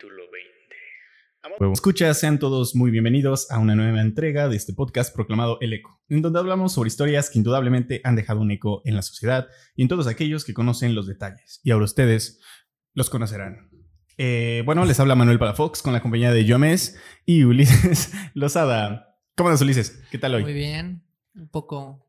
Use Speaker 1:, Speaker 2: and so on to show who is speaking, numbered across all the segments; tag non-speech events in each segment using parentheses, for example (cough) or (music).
Speaker 1: Capítulo
Speaker 2: 20. Escuchas, sean todos muy bienvenidos a una nueva entrega de este podcast proclamado El Eco, en donde hablamos sobre historias que indudablemente han dejado un eco en la sociedad y en todos aquellos que conocen los detalles. Y ahora ustedes los conocerán. Eh, bueno, les habla Manuel Palafox con la compañía de Yomes y Ulises (laughs) Lozada. ¿Cómo andas, Ulises? ¿Qué tal hoy?
Speaker 3: Muy bien, un poco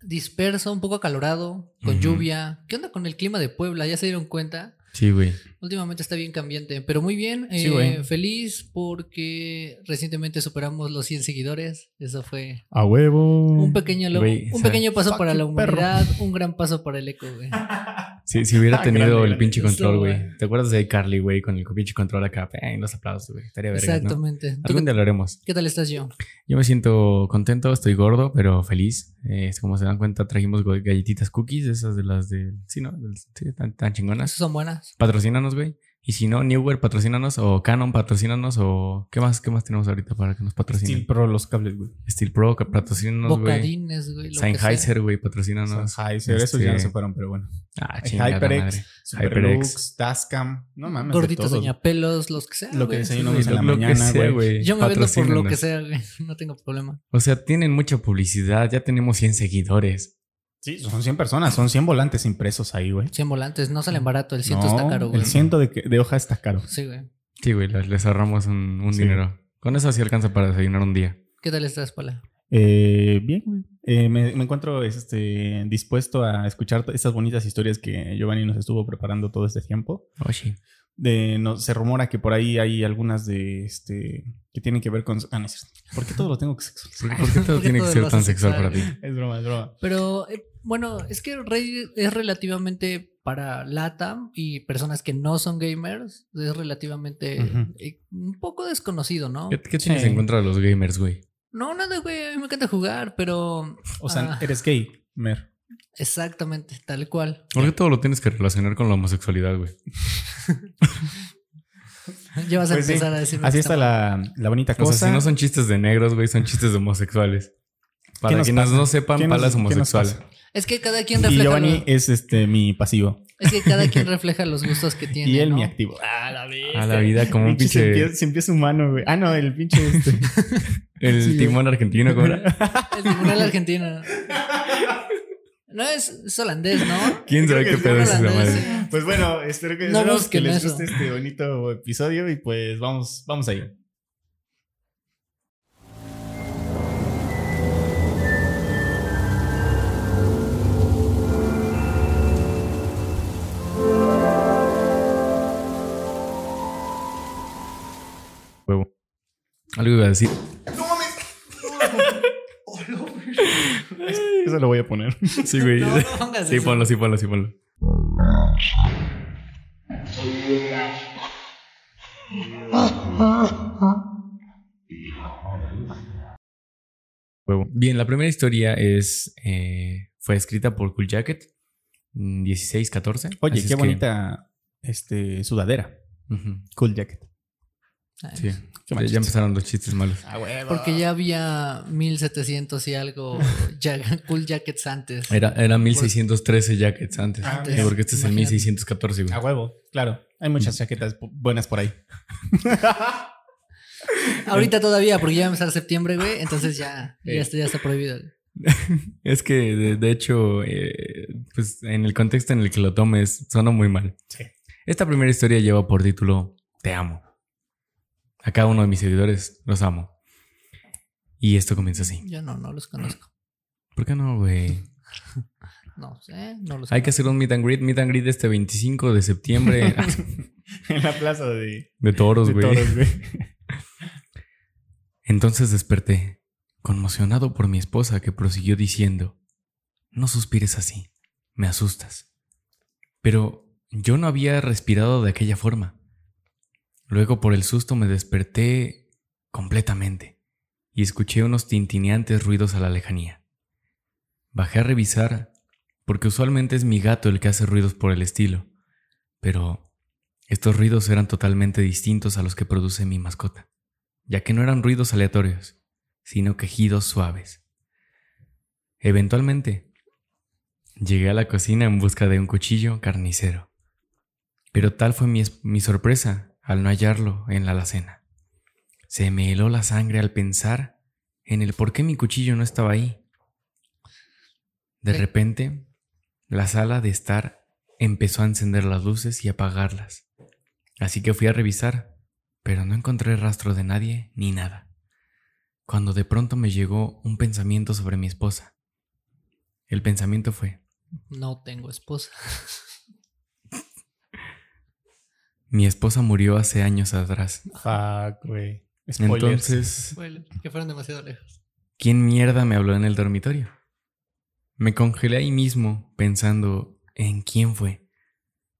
Speaker 3: disperso, un poco acalorado, con lluvia. ¿Qué onda con el clima de Puebla? ¿Ya se dieron cuenta?
Speaker 2: Sí, güey.
Speaker 3: Últimamente está bien cambiante, pero muy bien. Eh, feliz porque recientemente superamos los 100 seguidores. Eso fue.
Speaker 2: A huevo.
Speaker 3: Un pequeño, un pequeño paso para la humanidad, un gran paso para el eco, güey. (laughs)
Speaker 4: Sí, si hubiera tenido el pinche control, güey. ¿Te acuerdas de Carly, güey, con el pinche control acá? En los aplausos, güey. Estaría verga,
Speaker 3: Exactamente.
Speaker 4: ¿no? Algún día lo haremos.
Speaker 3: ¿Qué tal estás yo?
Speaker 4: Yo me siento contento, estoy gordo, pero feliz. Eh, como se dan cuenta, trajimos galletitas cookies, esas de las de. Sí, ¿no? Sí, tan, tan chingonas.
Speaker 3: Esas son buenas.
Speaker 4: Patrocínanos, güey. Y si no, Newer, patrocínanos. O Canon, patrocínanos. O ¿qué más, qué más tenemos ahorita para que nos patrocinen?
Speaker 2: Steel Pro, los cables, güey.
Speaker 4: Steel Pro, patrocínanos, güey.
Speaker 3: Bocadines, güey.
Speaker 4: Sennheiser, güey, patrocínanos.
Speaker 2: Sennheiser, esos ya no se fueron, pero bueno.
Speaker 4: Ah, chingada
Speaker 2: HyperX, HyperX, Tascam. No mames.
Speaker 3: Gorditos Doña Pelos, los que sea.
Speaker 2: Lo que desayunamos en la mañana, güey.
Speaker 3: Yo me vendo por lo que sea, güey. (laughs) No tengo problema.
Speaker 4: O sea, tienen mucha publicidad. Ya tenemos 100 seguidores.
Speaker 2: Sí, son 100 personas, son 100 volantes impresos ahí, güey.
Speaker 3: 100 volantes, no salen barato, el ciento está caro, güey.
Speaker 2: El ciento de, de, hoja está caro.
Speaker 3: Sí, güey.
Speaker 4: Sí, güey, les ahorramos un, dinero. Con eso sí alcanza para desayunar un día.
Speaker 3: ¿Qué tal estás, Pala?
Speaker 2: Eh, bien, güey. Eh, me, encuentro este, dispuesto a escuchar estas bonitas historias que Giovanni nos estuvo preparando todo este tiempo.
Speaker 4: Oh, sí.
Speaker 2: De, no, se rumora que por ahí hay algunas de este que tienen que ver con. Ah, no ¿Por qué todo lo tengo que
Speaker 4: sexual? ¿Por qué todo tiene que ser tan sexual para ti?
Speaker 2: Es broma, es broma.
Speaker 3: Pero eh, bueno, es que Reddit es relativamente para LATAM y personas que no son gamers, es relativamente eh, un poco desconocido, ¿no?
Speaker 4: ¿Qué, tienes en contra de los gamers, güey?
Speaker 3: No, nada, güey, a mí me encanta jugar, pero.
Speaker 2: O sea, ah. eres gamer.
Speaker 3: Exactamente, tal cual.
Speaker 4: ¿Por qué todo lo tienes que relacionar con la homosexualidad, güey? (laughs)
Speaker 3: ya vas a pues empezar a decir.
Speaker 2: Así está la, bonita cosa. O
Speaker 4: sea, si no son chistes de negros, güey, son chistes de homosexuales. Para quienes no sepan, Palas homosexual.
Speaker 3: Es que cada quien refleja.
Speaker 2: Y Giovanni es este mi pasivo.
Speaker 3: Es que cada quien (laughs) refleja los gustos que tiene.
Speaker 2: Y él
Speaker 3: mi
Speaker 2: activo.
Speaker 3: Ah, la vida.
Speaker 4: A la vida como un pinche.
Speaker 2: Se empieza, humano, güey. Ah, no, el pinche este. (laughs)
Speaker 4: el timón argentino, ¿cómo era?
Speaker 3: el timón argentino. No es, holandés, ¿no? (laughs)
Speaker 4: ¿Quién sabe qué pedo es esa madre?
Speaker 2: Pues bueno, espero que, que les guste este bonito episodio y pues vamos, vamos ahí.
Speaker 4: Algo iba a decir.
Speaker 2: Eso lo voy a poner.
Speaker 4: Sí, güey. sí, ponlo, sí, ponlo, sí, ponlo. Bien, la primera historia es eh, fue escrita por Cool Jacket 1614.
Speaker 2: Mm, Oye, qué bonita este, sudadera. Cool Jacket.
Speaker 4: Sí. Ya, empezaron los chistes malos.
Speaker 2: Ah,
Speaker 3: Porque ya había 1700 y algo (laughs) cool jackets antes.
Speaker 4: Era, era 1613 jackets antes. porque este es el 1614,
Speaker 2: A huevo, claro. Hay muchas chaquetas buenas por ahí. (laughs)
Speaker 3: Ahorita todavía, porque ya va a empezar septiembre, güey. Entonces ya, ya, está, ya está prohibido. (laughs)
Speaker 4: es que, de, hecho, eh, pues en el contexto en el que lo tomes, suena muy mal.
Speaker 2: Sí.
Speaker 4: Esta primera historia lleva por título Te amo. A cada uno de mis seguidores los amo. Y esto comienza así.
Speaker 3: Yo no, no los conozco.
Speaker 4: ¿Por qué no, güey? (laughs)
Speaker 3: no sé, no los
Speaker 4: Hay que hacer un meet and greet, meet and greet este 25 de septiembre. (laughs)
Speaker 2: en la plaza de...
Speaker 4: De toros, güey. (laughs) Entonces desperté, conmocionado por mi esposa que prosiguió diciendo, no suspires así, me asustas. Pero yo no había respirado de aquella forma. Luego por el susto me desperté completamente y escuché unos tintineantes ruidos a la lejanía. Bajé a revisar porque usualmente es mi gato el que hace ruidos por el estilo, pero estos ruidos eran totalmente distintos a los que produce mi mascota, ya que no eran ruidos aleatorios, sino quejidos suaves. Eventualmente, llegué a la cocina en busca de un cuchillo carnicero Pero tal fue mi, mi sorpresa al no hallarlo en la alacena. Se me heló la sangre al pensar en el por qué mi cuchillo no estaba ahí. De repente, la sala de estar empezó a encender las luces y apagarlas. Así que fui a revisar, pero no encontré rastro de nadie ni nada. Cuando de pronto me llegó un pensamiento sobre mi esposa. El pensamiento fue,
Speaker 3: No tengo esposa. (laughs)
Speaker 4: mi esposa murió hace años atrás.
Speaker 2: Fuck, güey. Spoilers.
Speaker 4: Entonces,
Speaker 3: Bueno, que fueron demasiado lejos.
Speaker 4: ¿quién mierda me habló en el dormitorio? Me congelé ahí mismo pensando en quién fue,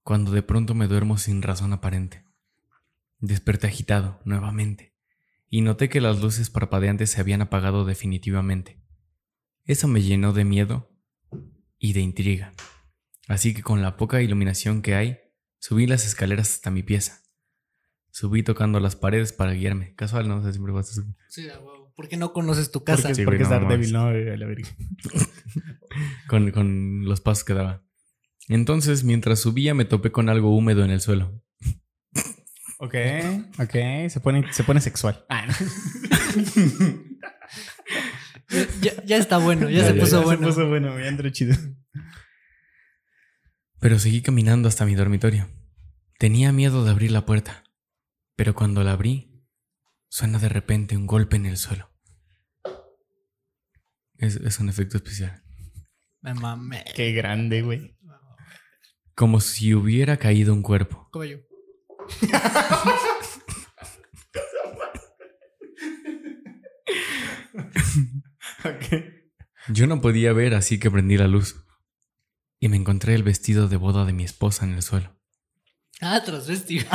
Speaker 4: cuando de pronto me duermo sin razón aparente. Desperté agitado nuevamente y noté que las luces parpadeantes se habían apagado definitivamente. Eso me llenó de miedo y de intriga. Así que con la poca iluminación que hay, subí las escaleras hasta mi pieza. Subí tocando las paredes para guiarme. Casual, ¿no? O sea, siempre vas a subir.
Speaker 3: Sí, a huevo. ¿Por qué no conoces tu casa?
Speaker 2: Porque,
Speaker 4: Sí,
Speaker 2: porque
Speaker 4: güey,
Speaker 2: es
Speaker 4: no mames.
Speaker 2: no, a la verga. (laughs)
Speaker 4: con, con los pasos que daba. Entonces, mientras subía, me topé con algo húmedo en el suelo.
Speaker 2: Ok, ok. Se pone, se pone sexual. Ah, no.
Speaker 3: Ya, (laughs) ya- ya está bueno, ya, se
Speaker 2: Ya,
Speaker 3: puso
Speaker 2: ya
Speaker 3: bueno.
Speaker 2: Se puso bueno, ya entró chido.
Speaker 4: Pero seguí caminando hasta mi dormitorio. Tenía miedo de abrir la puerta, pero cuando la abrí, suena de repente un golpe en el suelo. Es, es un efecto especial.
Speaker 3: Me mamé.
Speaker 2: Qué grande, güey.
Speaker 4: Como si hubiera caído un cuerpo.
Speaker 3: Como yo. (laughs)
Speaker 2: Ok.
Speaker 4: Yo no podía ver, así que prendí la luz. Y me encontré el vestido de boda de mi esposa en el suelo.
Speaker 3: Ah, transvesti. (laughs)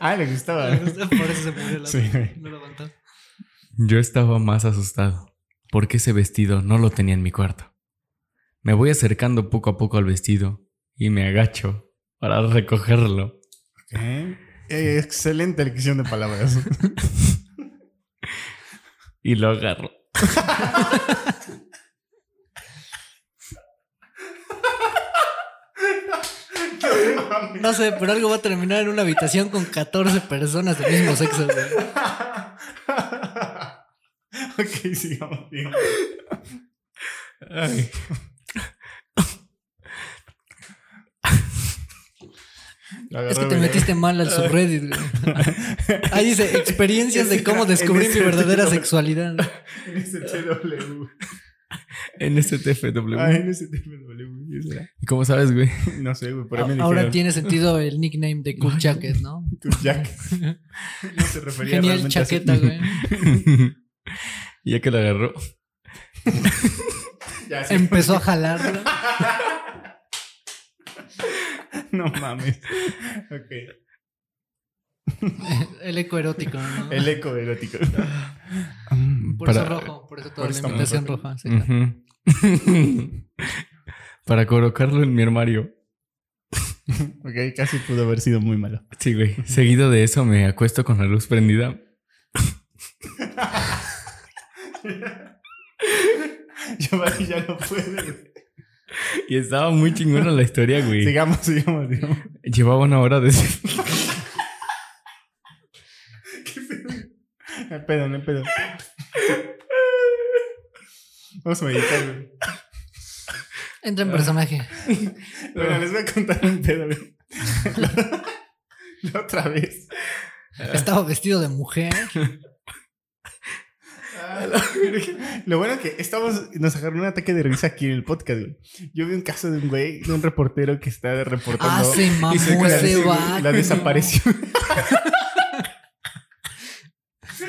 Speaker 2: Ah, le gustaba.
Speaker 3: Por eso se murió la
Speaker 2: Sí.
Speaker 3: No lo aguantó.
Speaker 4: Yo estaba más asustado, porque ese vestido no lo tenía en mi cuarto. Me voy acercando poco a poco al vestido y me agacho para recogerlo.
Speaker 2: Eh, excelente elección de palabras. (laughs)
Speaker 4: Y lo agarro. (laughs) (laughs)
Speaker 3: No sé, pero algo va a terminar en una habitación con 14 personas del mismo sexo, güey. (laughs)
Speaker 2: ok, sigamos. bien.
Speaker 4: Ay.
Speaker 3: Es que te metiste mal al subreddit, güey. Ahí dice (laughs) experiencias de cómo descubrir mi verdadera sexualidad.
Speaker 2: En STW.
Speaker 4: En este TFW.
Speaker 2: Ah, en
Speaker 4: ¿Y cómo sabes, güey? (laughs)
Speaker 2: No sé, güey. Por ahí me
Speaker 3: Ahora
Speaker 2: dijeron,
Speaker 3: tiene sentido el (laughs) nickname de Cool Jacket, ¿no? (laughs)
Speaker 2: Tu Jack. No se refería
Speaker 3: Genial
Speaker 2: realmente a eso.
Speaker 3: chaqueta, güey.
Speaker 4: Y ya que lo agarró,
Speaker 2: Ya, sí.
Speaker 3: Empezó a jalarlo.
Speaker 2: No mames. Ok.
Speaker 3: El eco erótico, ¿no?
Speaker 2: El eco erótico.
Speaker 3: Por
Speaker 4: para-
Speaker 3: eso rojo, por eso toda
Speaker 2: por
Speaker 3: la
Speaker 2: eso
Speaker 3: invitación
Speaker 2: rojo.
Speaker 3: roja. sí.
Speaker 4: Ujú. Para colocarlo en mi armario. (laughs)
Speaker 2: Ok, casi pudo haber sido muy malo.
Speaker 4: Sí, güey. Seguido de eso me acuesto con la luz prendida. (laughs)
Speaker 2: Ya, ya no puede.
Speaker 4: Y estaba muy chingona la historia, güey.
Speaker 2: Sigamos, sigamos, sigamos.
Speaker 4: Llevaba una hora de... (laughs)
Speaker 2: ¿Qué pedo? No hay pedo, no hay pedo. Vamos a meditar, güey.
Speaker 3: Entra en personaje. (laughs)
Speaker 2: Bueno, les voy a contar un pedo. La otra vez.
Speaker 3: Estaba vestido de mujer.
Speaker 2: Lo bueno que estamos, nos agarró un ataque de risa aquí en el podcast, güey. Yo vi un caso de un güey, de un reportero que está reportando
Speaker 3: Ah, se mamó
Speaker 2: y se- la,
Speaker 3: ese
Speaker 2: la
Speaker 3: vato.
Speaker 2: desaparición. (laughs)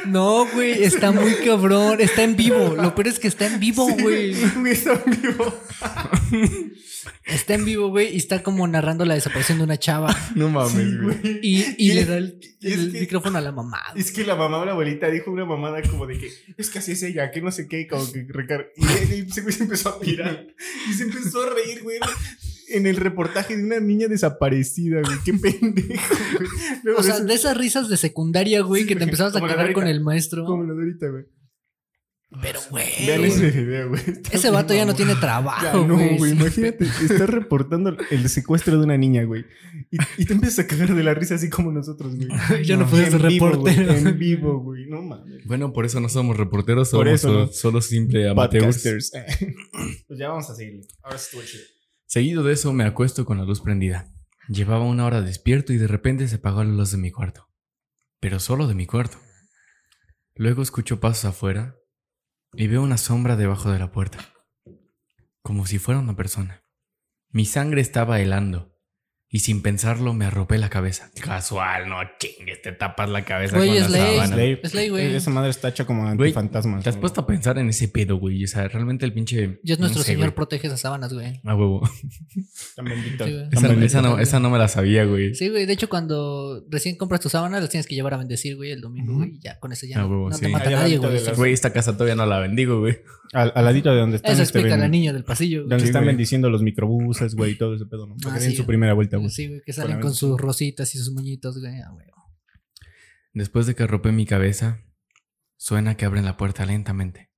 Speaker 3: No, güey, está muy cabrón. Está en vivo. Lo peor es que está en vivo, güey.
Speaker 2: Está en vivo.
Speaker 3: Está en vivo, güey, y está como narrando la desaparición de una chava.
Speaker 4: No mames, güey.
Speaker 3: Y, le da el,
Speaker 2: que-
Speaker 3: micrófono a la mamá.
Speaker 2: Es que la mamá o la abuelita dijo una mamada como de que es que así es ella, que no sé qué, como que recar... Y, y se empezó a tirar. Y se empezó a reír, güey. En el reportaje de una niña desaparecida, güey. Qué (laughs) pendejo, güey.
Speaker 3: O sea,
Speaker 2: eso-
Speaker 3: de esas risas de secundaria, güey,
Speaker 2: Sí,
Speaker 3: que te empezabas a cagar con el maestro.
Speaker 2: Como lo de ahorita, güey.
Speaker 3: Pero, güey.
Speaker 2: Vean ese video, güey.
Speaker 3: Ese vato ya no tiene trabajo,
Speaker 2: Ya no,
Speaker 3: güey.
Speaker 2: Imagínate, estás reportando el secuestro de una niña, güey. Y, y te empiezas a cagar de la risa así como nosotros, güey. (laughs)
Speaker 3: Yo no podía
Speaker 2: En
Speaker 3: ser
Speaker 2: vivo, güey,
Speaker 3: reportero.
Speaker 2: En vivo, güey. No mames.
Speaker 4: Bueno, por eso no somos reporteros,
Speaker 2: Por
Speaker 4: somos
Speaker 2: eso
Speaker 4: solo,
Speaker 2: no.
Speaker 4: solo simple amateurs. (laughs)
Speaker 2: Pues ya vamos a seguirle. Ahora sí estuvo chido.
Speaker 4: Seguido de eso me acuesto con la luz prendida. Llevaba una hora despierto y de repente se apagó la luz de mi cuarto. Pero solo de mi cuarto. Luego escucho pasos afuera y veo una sombra debajo de la puerta. Como si fuera una persona. Mi sangre estaba helando. Y sin pensarlo me arropé la cabeza. Casual, no chingues, te tapas la cabeza
Speaker 3: Güey,
Speaker 4: con
Speaker 3: es
Speaker 4: la
Speaker 3: ley.
Speaker 4: sábana.
Speaker 3: Es ley, güey.
Speaker 2: Esa madre está hecha como antifantasmas.
Speaker 4: ¿Te has
Speaker 2: güey.
Speaker 4: puesto a pensar en ese pedo, güey? O sea, realmente el pinche...
Speaker 3: Dios nuestro
Speaker 4: no sé,
Speaker 3: Señor
Speaker 4: güey.
Speaker 3: protege esas sábanas, güey.
Speaker 4: A huevo.
Speaker 2: Tan bendito.
Speaker 3: Sí, güey.
Speaker 2: Tan
Speaker 4: Esa,
Speaker 2: bendito.
Speaker 4: esa no, esa no me la sabía, güey.
Speaker 3: Sí, güey. De hecho, cuando recién compras tus sábanas, las tienes que llevar a bendecir, güey, el domingo, güey. Y ya, con eso ya
Speaker 4: Ah,
Speaker 3: no,
Speaker 4: huevo,
Speaker 3: no
Speaker 4: sí.
Speaker 3: te mata nadie, güey.
Speaker 4: Güey, esta casa todavía no la bendigo, güey.
Speaker 2: Al, al ladito de donde están,
Speaker 3: Eso
Speaker 2: este,
Speaker 3: explica a la niña del pasillo, güey.
Speaker 2: donde
Speaker 4: Sí,
Speaker 2: están
Speaker 4: güey.
Speaker 2: bendiciendo los microbuses, güey, y todo ese pedo, ¿no?
Speaker 3: Ah, sí,
Speaker 2: su
Speaker 3: güey.
Speaker 2: primera vuelta, güey.
Speaker 3: Sí, güey, que salen con sus rositas y sus moñitos, güey. Ah, güey.
Speaker 4: Después de que arropé mi cabeza, suena que abren la puerta lentamente.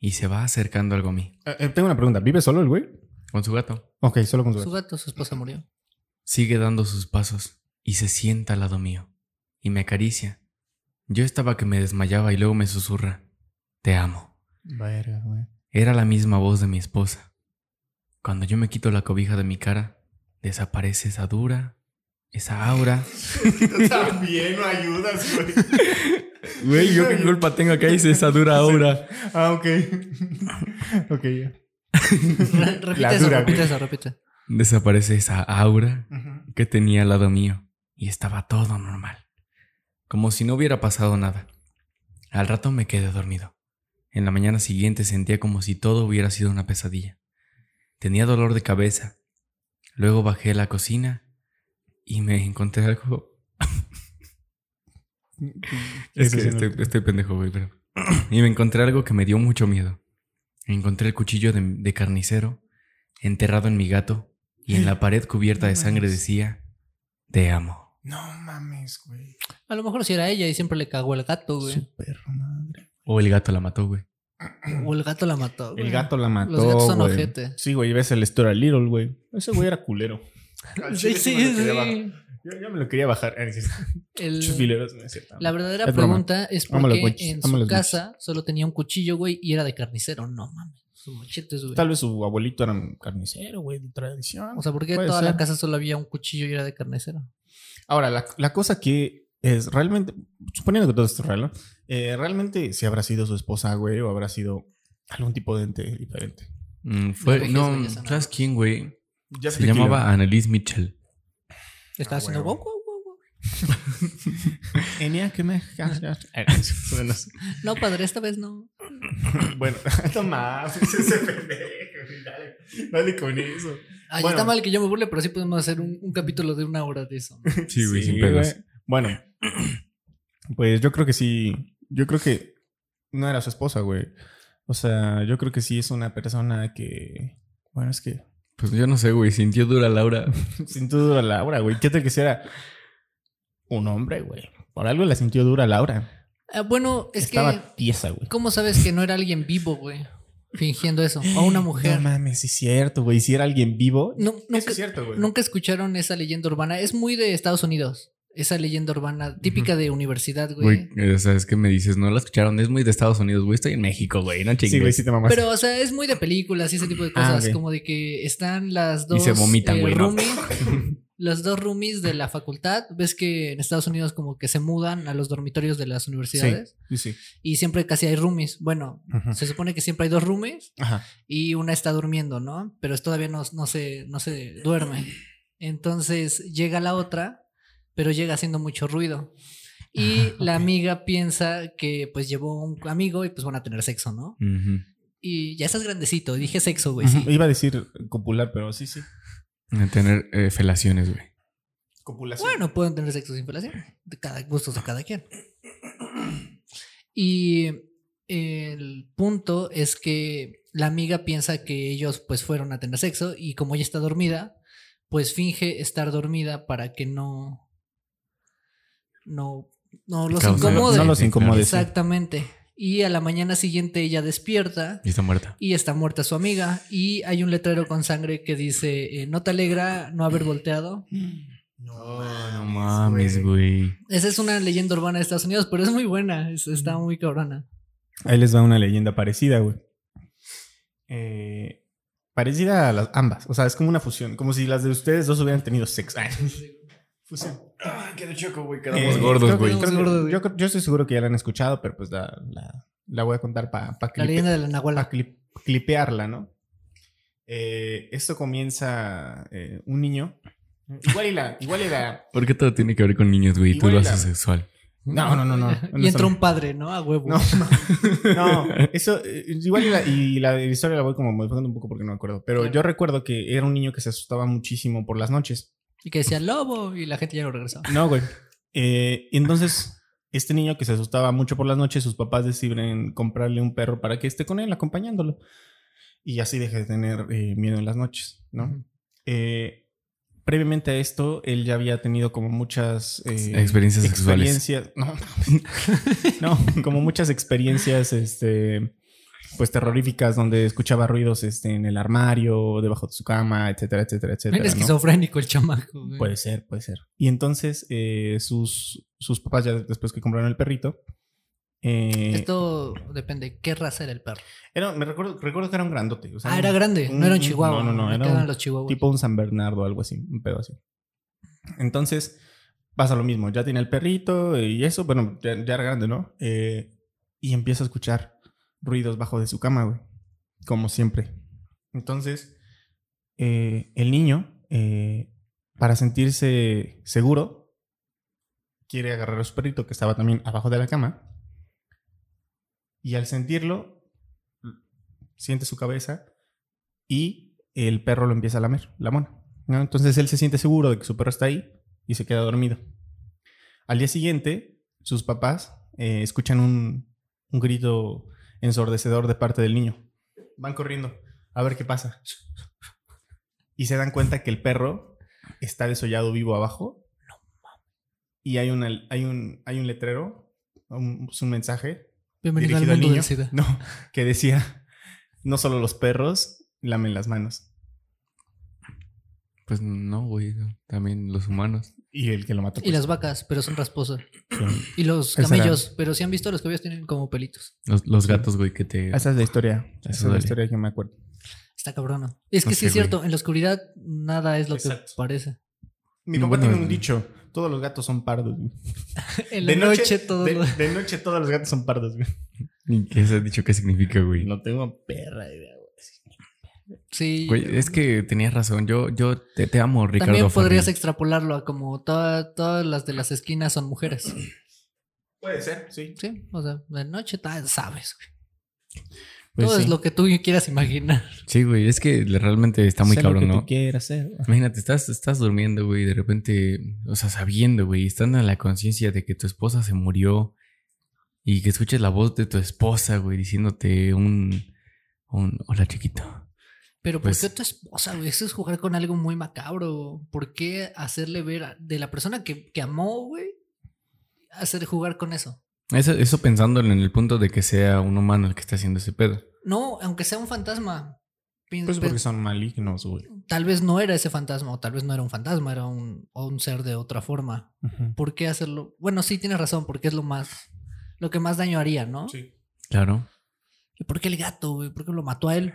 Speaker 4: Y se va acercando algo a mí.
Speaker 2: Eh, eh, tengo una pregunta. ¿Vive solo el güey?
Speaker 4: Con su gato.
Speaker 2: Ok, solo con su
Speaker 3: Su
Speaker 2: gato.
Speaker 3: gato, su esposa murió.
Speaker 4: Sigue dando sus pasos y se sienta al lado mío. Y me acaricia. Yo estaba que me desmayaba y luego me susurra. Te amo.
Speaker 2: Verga, güey.
Speaker 4: Era la misma voz de mi esposa. Cuando yo me quito la cobija de mi cara, desaparece esa dura, esa aura. (laughs)
Speaker 2: También no ayudas, güey.
Speaker 4: Güey, yo qué culpa tengo acá dice esa dura (laughs) aura.
Speaker 2: Ah, ok. (laughs) ok, ya.
Speaker 3: Re- repite eso,
Speaker 2: dura,
Speaker 3: repite
Speaker 2: güey.
Speaker 3: eso, repite.
Speaker 4: Desaparece esa aura que tenía al lado mío y estaba todo normal, como si no hubiera pasado nada. Al rato me quedé dormido. En la mañana siguiente sentía como si todo hubiera sido una pesadilla. Tenía dolor de cabeza. Luego bajé a la cocina y me encontré algo. (laughs) Es que estoy, estoy pendejo, güey, pero. (clears throat) Y me encontré algo que me dio mucho miedo. Encontré el cuchillo de, de carnicero enterrado en mi gato y en la (gasps) pared cubierta de sangre
Speaker 2: mames.
Speaker 4: decía: Te amo.
Speaker 2: No mames, güey.
Speaker 3: A lo mejor si era ella y siempre le cagó el gato, güey.
Speaker 2: Su perro madre.
Speaker 4: O el gato la mató, güey.
Speaker 3: O el gato la mató.
Speaker 2: El
Speaker 3: güey.
Speaker 2: gato la mató.
Speaker 3: Los gatos son
Speaker 2: güey.
Speaker 3: ojete.
Speaker 2: Sí, güey, ves el Story Little, güey. Ese güey era culero. (laughs)
Speaker 3: Sí, sí, sí.
Speaker 2: Yo, yo me lo quería bajar. Ah.
Speaker 3: El-
Speaker 2: fileros, no es cierto.
Speaker 3: la verdadera
Speaker 2: Es broma.
Speaker 3: pregunta es por qué en su casa solo tenía un cuchillo, güey, y era de carnicero. No mames. Sus machetes, güey.
Speaker 2: Tal vez su abuelito era un carnicero, güey, de tradición.
Speaker 3: O sea, ¿por qué
Speaker 2: Puede
Speaker 3: toda
Speaker 2: ser.
Speaker 3: la casa solo había un cuchillo y era de carnicero?
Speaker 2: Ahora, la, la cosa que es realmente, suponiendo que todo esto es real, ¿no? Eh, realmente si habrá sido su esposa, güey, o habrá sido algún tipo de ente diferente.
Speaker 4: Mm, fue, no,
Speaker 3: no.
Speaker 4: ¿sabes quién, güey?
Speaker 2: Ya
Speaker 4: Se llamaba Annalise Mitchell.
Speaker 3: Estaba
Speaker 2: Ah,
Speaker 3: haciendo wow, wow, wow, wow.
Speaker 2: Enya que me... (laughs)
Speaker 3: No, padre, esta vez no. (laughs)
Speaker 2: bueno, (laughs) no mames, ese pendejo, dale, dale con eso. Bueno.
Speaker 3: está mal que yo me burle, pero sí podemos hacer un, un capítulo de una hora de eso. ¿no?
Speaker 4: Sí, güey, sin pedos.
Speaker 2: Bueno, (clears throat) pues yo creo que sí. Yo creo que no era su esposa, güey. O sea, yo creo que sí es una persona que. Bueno, es que.
Speaker 4: Pues yo no sé, güey, sintió dura Laura. (laughs)
Speaker 2: Sintió dura Laura, güey. ¿Qué tal que sea un hombre, güey? Por algo la sintió dura Laura.
Speaker 3: Ah, bueno, es
Speaker 2: Estaba
Speaker 3: que.
Speaker 2: tiesa, güey.
Speaker 3: ¿Cómo sabes que no era alguien vivo, güey? Fingiendo eso. O una mujer.
Speaker 2: No mames, sí es cierto, güey. Si era alguien vivo. Eso
Speaker 3: nunca,
Speaker 2: es cierto, güey.
Speaker 3: nunca escucharon esa leyenda urbana. Es muy de Estados Unidos. Esa leyenda urbana típica de universidad, güey.
Speaker 4: Güey, o sea, es que me dices, no la escucharon, es muy de Estados Unidos, güey, estoy en México, güey, no chingues.
Speaker 2: Sí, güey, sí te mamaste.
Speaker 3: Pero, o sea, es muy de películas y ese tipo de
Speaker 2: Ah,
Speaker 3: cosas. Como de que están las
Speaker 4: Y
Speaker 3: dos.
Speaker 4: se vomitan,
Speaker 3: eh,
Speaker 4: güey, ¿no?
Speaker 3: los (laughs) dos roomies de la facultad. Ves que en Estados Unidos, como que se mudan a los dormitorios de las universidades.
Speaker 2: sí, sí.
Speaker 3: Y siempre casi hay roomies. Bueno, se supone que siempre hay dos roomies
Speaker 2: Ajá.
Speaker 3: y una está durmiendo, ¿no? Pero es- todavía no, no, se, no se duerme. Entonces llega la otra, pero llega haciendo mucho ruido. Y (laughs) la amiga piensa que pues llevó un amigo y pues van a tener sexo, ¿no? Y ya estás grandecito, dije sexo, güey, sí.
Speaker 2: Iba a decir copular, pero sí, sí.
Speaker 4: Tener eh, felaciones, güey.
Speaker 2: Copulación.
Speaker 3: Bueno, pueden tener sexo sin felación. De cada gustos de cada quien. Y el punto es que la amiga piensa que ellos pues fueron a tener sexo y como ella está dormida, pues finge estar dormida para que no no no los
Speaker 4: Causa-
Speaker 3: incomode.
Speaker 2: No los incomode.
Speaker 3: Exactamente. Y a la mañana siguiente ella despierta
Speaker 4: Y está muerta.
Speaker 3: y está muerta su amiga. Y hay un letrero con sangre que dice: eh, No te alegra no haber volteado.
Speaker 4: Oh, no mames, güey.
Speaker 3: Esa es una leyenda urbana de Estados Unidos, pero es muy buena. es- está muy cabrona.
Speaker 2: Ahí les va una leyenda parecida, güey. Eh, parecida a las ambas. O sea, es como una fusión. Como si las de ustedes dos hubieran tenido sexo. (laughs) Fusión.
Speaker 4: Ah, de choco, güey.
Speaker 2: Eh,
Speaker 4: Quedamos gordos, güey.
Speaker 2: que- yo, yo estoy seguro que ya la han escuchado, pero pues la, la- la voy a contar para
Speaker 3: La leyenda de la Nahuala.
Speaker 2: clipearla, ¿no? Eh, esto comienza eh, un niño. Igual y la. Igual y la
Speaker 4: ¿Por qué todo tiene que ver con niños, güey? Tú lo
Speaker 2: la-
Speaker 4: haces sexual.
Speaker 2: No, no, no, no. (laughs)
Speaker 3: Y entra un padre, ¿no? A huevo.
Speaker 2: No, no, (laughs) no, eso, eh, igual y la, y la historia la voy como modificando un poco porque no me acuerdo. Pero
Speaker 3: Claro.
Speaker 2: yo recuerdo que era un niño que se asustaba muchísimo por las noches.
Speaker 3: Y que decía lobo y la gente ya no regresaba.
Speaker 2: No, güey. Eh, y entonces, este niño que se asustaba mucho por las noches, sus papás deciden comprarle un perro para que esté con él, acompañándolo. Y así deje de tener eh, miedo en las noches, ¿no? Eh, previamente a esto, él ya había tenido como muchas eh,
Speaker 4: Experiencias sexuales.
Speaker 2: experiencias- No, (laughs) (laughs) no, como muchas experiencias, este, pues terroríficas, donde escuchaba ruidos, este, en el armario, debajo de su cama, etcétera, etcétera, etcétera.
Speaker 3: Era
Speaker 2: ¿no?
Speaker 3: esquizofrénico el chamaco. güey.
Speaker 2: Puede ser, puede ser. Y entonces eh, sus, sus papás, ya después que compraron el perrito, eh,
Speaker 3: Esto depende. ¿Qué raza era el perro?
Speaker 2: era, me recuerdo, recuerdo que era un grandote. o sea,
Speaker 3: Ah, era grande.
Speaker 2: un-
Speaker 3: no era un chihuahua.
Speaker 2: No, no, no. Era un,
Speaker 3: los chihuahuas.
Speaker 2: tipo un San Bernardo, algo así, un pedo así. Entonces, pasa lo mismo. Ya tiene el perrito y eso, bueno, ya, ya era grande, ¿no? Eh, y empieza a escuchar ruidos bajo de su cama, güey. Como siempre. Entonces, eh, el niño, eh, para sentirse seguro, quiere agarrar a su perrito que estaba también abajo de la cama. Y al sentirlo, siente su cabeza y el perro lo empieza a lamer, la mona. Entonces él se siente seguro de que su perro está ahí y se queda dormido. Al día siguiente, sus papás eh, escuchan un, un grito ensordecedor de parte del niño. Van corriendo a ver qué pasa. Y se dan cuenta que el perro está desollado vivo abajo. Y hay, una, hay, un, hay un letrero, un, un mensaje
Speaker 3: Bienvenido
Speaker 2: dirigido al
Speaker 3: mundo
Speaker 2: niño.
Speaker 3: del SIDA. (laughs)
Speaker 2: No, que decía, no solo los perros lamen las manos.
Speaker 4: Pues no, güey. También los humanos.
Speaker 2: Y el que lo mató.
Speaker 3: Y
Speaker 2: pues,
Speaker 3: las vacas, pero son rasposas.
Speaker 2: sí.
Speaker 3: Y los camellos, pero si han visto, los camellos tienen como pelitos.
Speaker 4: Los, los gatos, güey, que te.
Speaker 2: Esa es la historia. Esa es la historia que me acuerdo.
Speaker 3: Está cabrona. Es que
Speaker 4: No
Speaker 3: sí
Speaker 4: sé,
Speaker 3: es cierto,
Speaker 4: güey.
Speaker 3: en la oscuridad nada es lo
Speaker 2: Exacto.
Speaker 3: que parece.
Speaker 2: Mi papá
Speaker 4: bueno,
Speaker 2: tiene un
Speaker 4: eh.
Speaker 2: dicho. Todos los gatos son pardos. güey. (laughs)
Speaker 3: En la noche, todo
Speaker 2: de, de noche todos los gatos son pardos. güey.
Speaker 4: ¿Y ¿Qué has dicho qué significa, güey?
Speaker 2: No tengo perra idea.
Speaker 3: Sí.
Speaker 4: Güey, es que tenías razón. Yo, yo te, te amo, Ricardo.
Speaker 3: También podrías
Speaker 4: Farril.
Speaker 3: extrapolarlo a como toda- todas las de las esquinas son mujeres.
Speaker 2: Puede ser, sí.
Speaker 3: Sí, o sea, de noche tal, sabes. güey.
Speaker 2: Pues
Speaker 3: Todo
Speaker 2: sí.
Speaker 3: es lo que tú quieras imaginar.
Speaker 4: Sí, güey, es que realmente está muy
Speaker 2: Sé lo
Speaker 4: cabrón,
Speaker 2: que
Speaker 4: ¿no?
Speaker 2: tú quieras hacer.
Speaker 4: Imagínate, estás, estás durmiendo, güey, de repente, o sea, sabiendo, güey, estando en la conciencia de que tu esposa se murió y que escuches la voz de tu esposa, güey, diciéndote un, un hola chiquito.
Speaker 3: Pero ¿por
Speaker 4: Pues-
Speaker 3: qué tu esposa, güey? Eso es jugar con algo muy macabro. ¿Por qué hacerle ver a- de la persona que, que amó, güey? Hacer jugar con eso.
Speaker 4: Eso, eso pensando en el punto de que sea un humano el que está haciendo ese pedo.
Speaker 3: No, aunque sea un fantasma.
Speaker 2: Pues porque son malignos, güey.
Speaker 3: Tal vez no era ese fantasma, o tal vez no era un fantasma, era un, o un ser de otra forma. ¿Por qué hacerlo? Bueno, sí tienes razón, porque es lo más. Lo que más daño haría, ¿no?
Speaker 2: Sí.
Speaker 4: Claro.
Speaker 3: ¿Y por qué el gato, güey? ¿Por qué lo mató a él?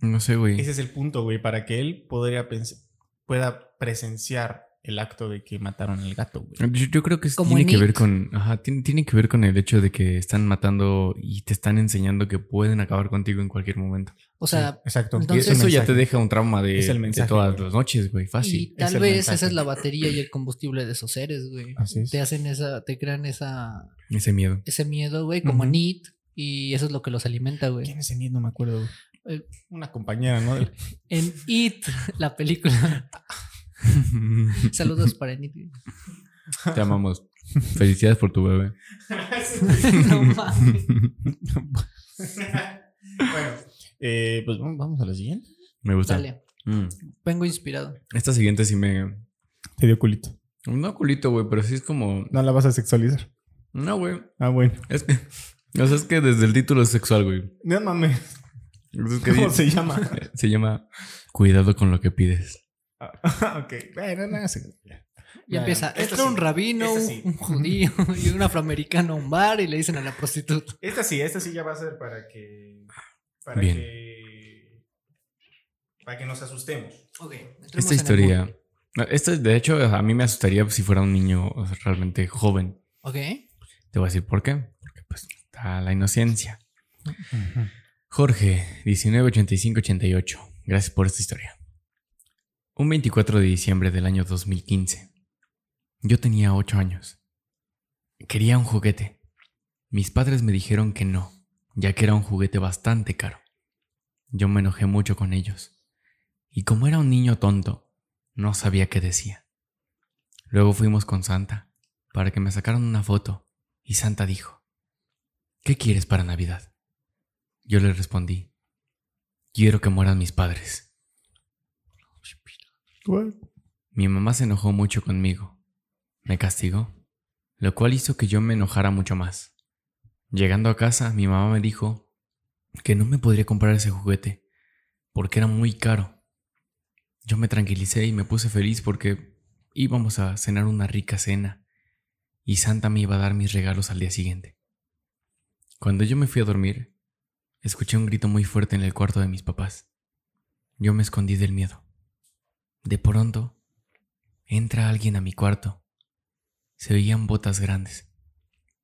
Speaker 4: No sé, güey.
Speaker 2: Ese es el punto, güey, para que él podría pueda presenciar el acto de que mataron al gato, güey.
Speaker 4: Yo, yo creo que es-
Speaker 3: Como
Speaker 4: tiene
Speaker 3: en
Speaker 4: que ver con. Ajá, tiene, tiene que ver con el hecho de que están matando y te están enseñando que pueden acabar contigo en cualquier momento.
Speaker 3: O sea,
Speaker 2: Sí, exacto.
Speaker 4: Y
Speaker 3: entonces-
Speaker 4: eso ya te deja un trauma de,
Speaker 2: Es el
Speaker 4: de
Speaker 2: mensaje,
Speaker 4: todas
Speaker 2: güey.
Speaker 4: las noches, güey. Fácil.
Speaker 3: y tal vez
Speaker 2: mensaje.
Speaker 3: esa es la batería y el combustible de esos seres, güey.
Speaker 2: Así es.
Speaker 3: Te hacen esa, te crean esa,
Speaker 4: Ese miedo.
Speaker 3: ese miedo, güey, como en It, y eso es lo que los alimenta, güey.
Speaker 2: ¿Quién es ese No me acuerdo. güey.
Speaker 3: Eh,
Speaker 2: Una compañera, ¿no?
Speaker 3: En It, la película. (laughs) Saludos para It.
Speaker 4: Te amamos. Felicidades por tu bebé. (laughs)
Speaker 3: No mames.
Speaker 2: bueno, eh, pues vamos vamos a la siguiente.
Speaker 4: Me gusta.
Speaker 3: Dale,
Speaker 4: Mm.
Speaker 3: vengo inspirado.
Speaker 4: Esta siguiente sí me.
Speaker 2: Te dio culito.
Speaker 4: No culito, güey, pero sí es como.
Speaker 2: No la vas a sexualizar.
Speaker 4: No, güey.
Speaker 2: Ah, bueno.
Speaker 4: Es que. O sea, es que desde el título es sexual, güey.
Speaker 2: No mames. (laughs) ¿Cómo
Speaker 4: dice-
Speaker 2: se llama? (laughs)
Speaker 4: Se llama Cuidado con lo que pides.
Speaker 2: Ah, (laughs) ok. Bueno, no sé.
Speaker 3: Y empieza,
Speaker 2: esta
Speaker 3: entra un
Speaker 2: sí,
Speaker 3: rabino, un,
Speaker 2: sí.
Speaker 3: un judío y un afroamericano a un bar y le dicen a la prostituta.
Speaker 2: Esta sí, esta sí ya va a ser para que. Para
Speaker 4: Bien.
Speaker 2: que. Para que nos asustemos.
Speaker 3: Ok,
Speaker 4: Esta historia. Esta, de hecho, a mí me asustaría si fuera un niño realmente joven.
Speaker 3: Ok.
Speaker 4: Te voy a decir por qué. Porque pues está la inocencia. Jorge, 1985-88. Gracias por esta historia. Un 24 de diciembre del año 2015. Yo tenía 8 años. Quería un juguete. Mis padres me dijeron que no, ya que era un juguete bastante caro. Yo me enojé mucho con ellos. Y como era un niño tonto, no sabía qué decía. Luego fuimos con Santa para que me sacaran una foto y Santa dijo, ¿qué quieres para Navidad? Yo le respondí, quiero que mueran mis padres. Mi mamá se enojó mucho conmigo. Me castigó, lo cual hizo que yo me enojara mucho más. Llegando a casa, mi mamá me dijo que no me podría comprar ese juguete porque era muy caro. Yo me tranquilicé y me puse feliz porque íbamos a cenar una rica cena y Santa me iba a dar mis regalos al día siguiente. Cuando yo me fui a dormir, escuché un grito muy fuerte en el cuarto de mis papás. Yo me escondí del miedo. De pronto, entra alguien a mi cuarto. Se oían botas grandes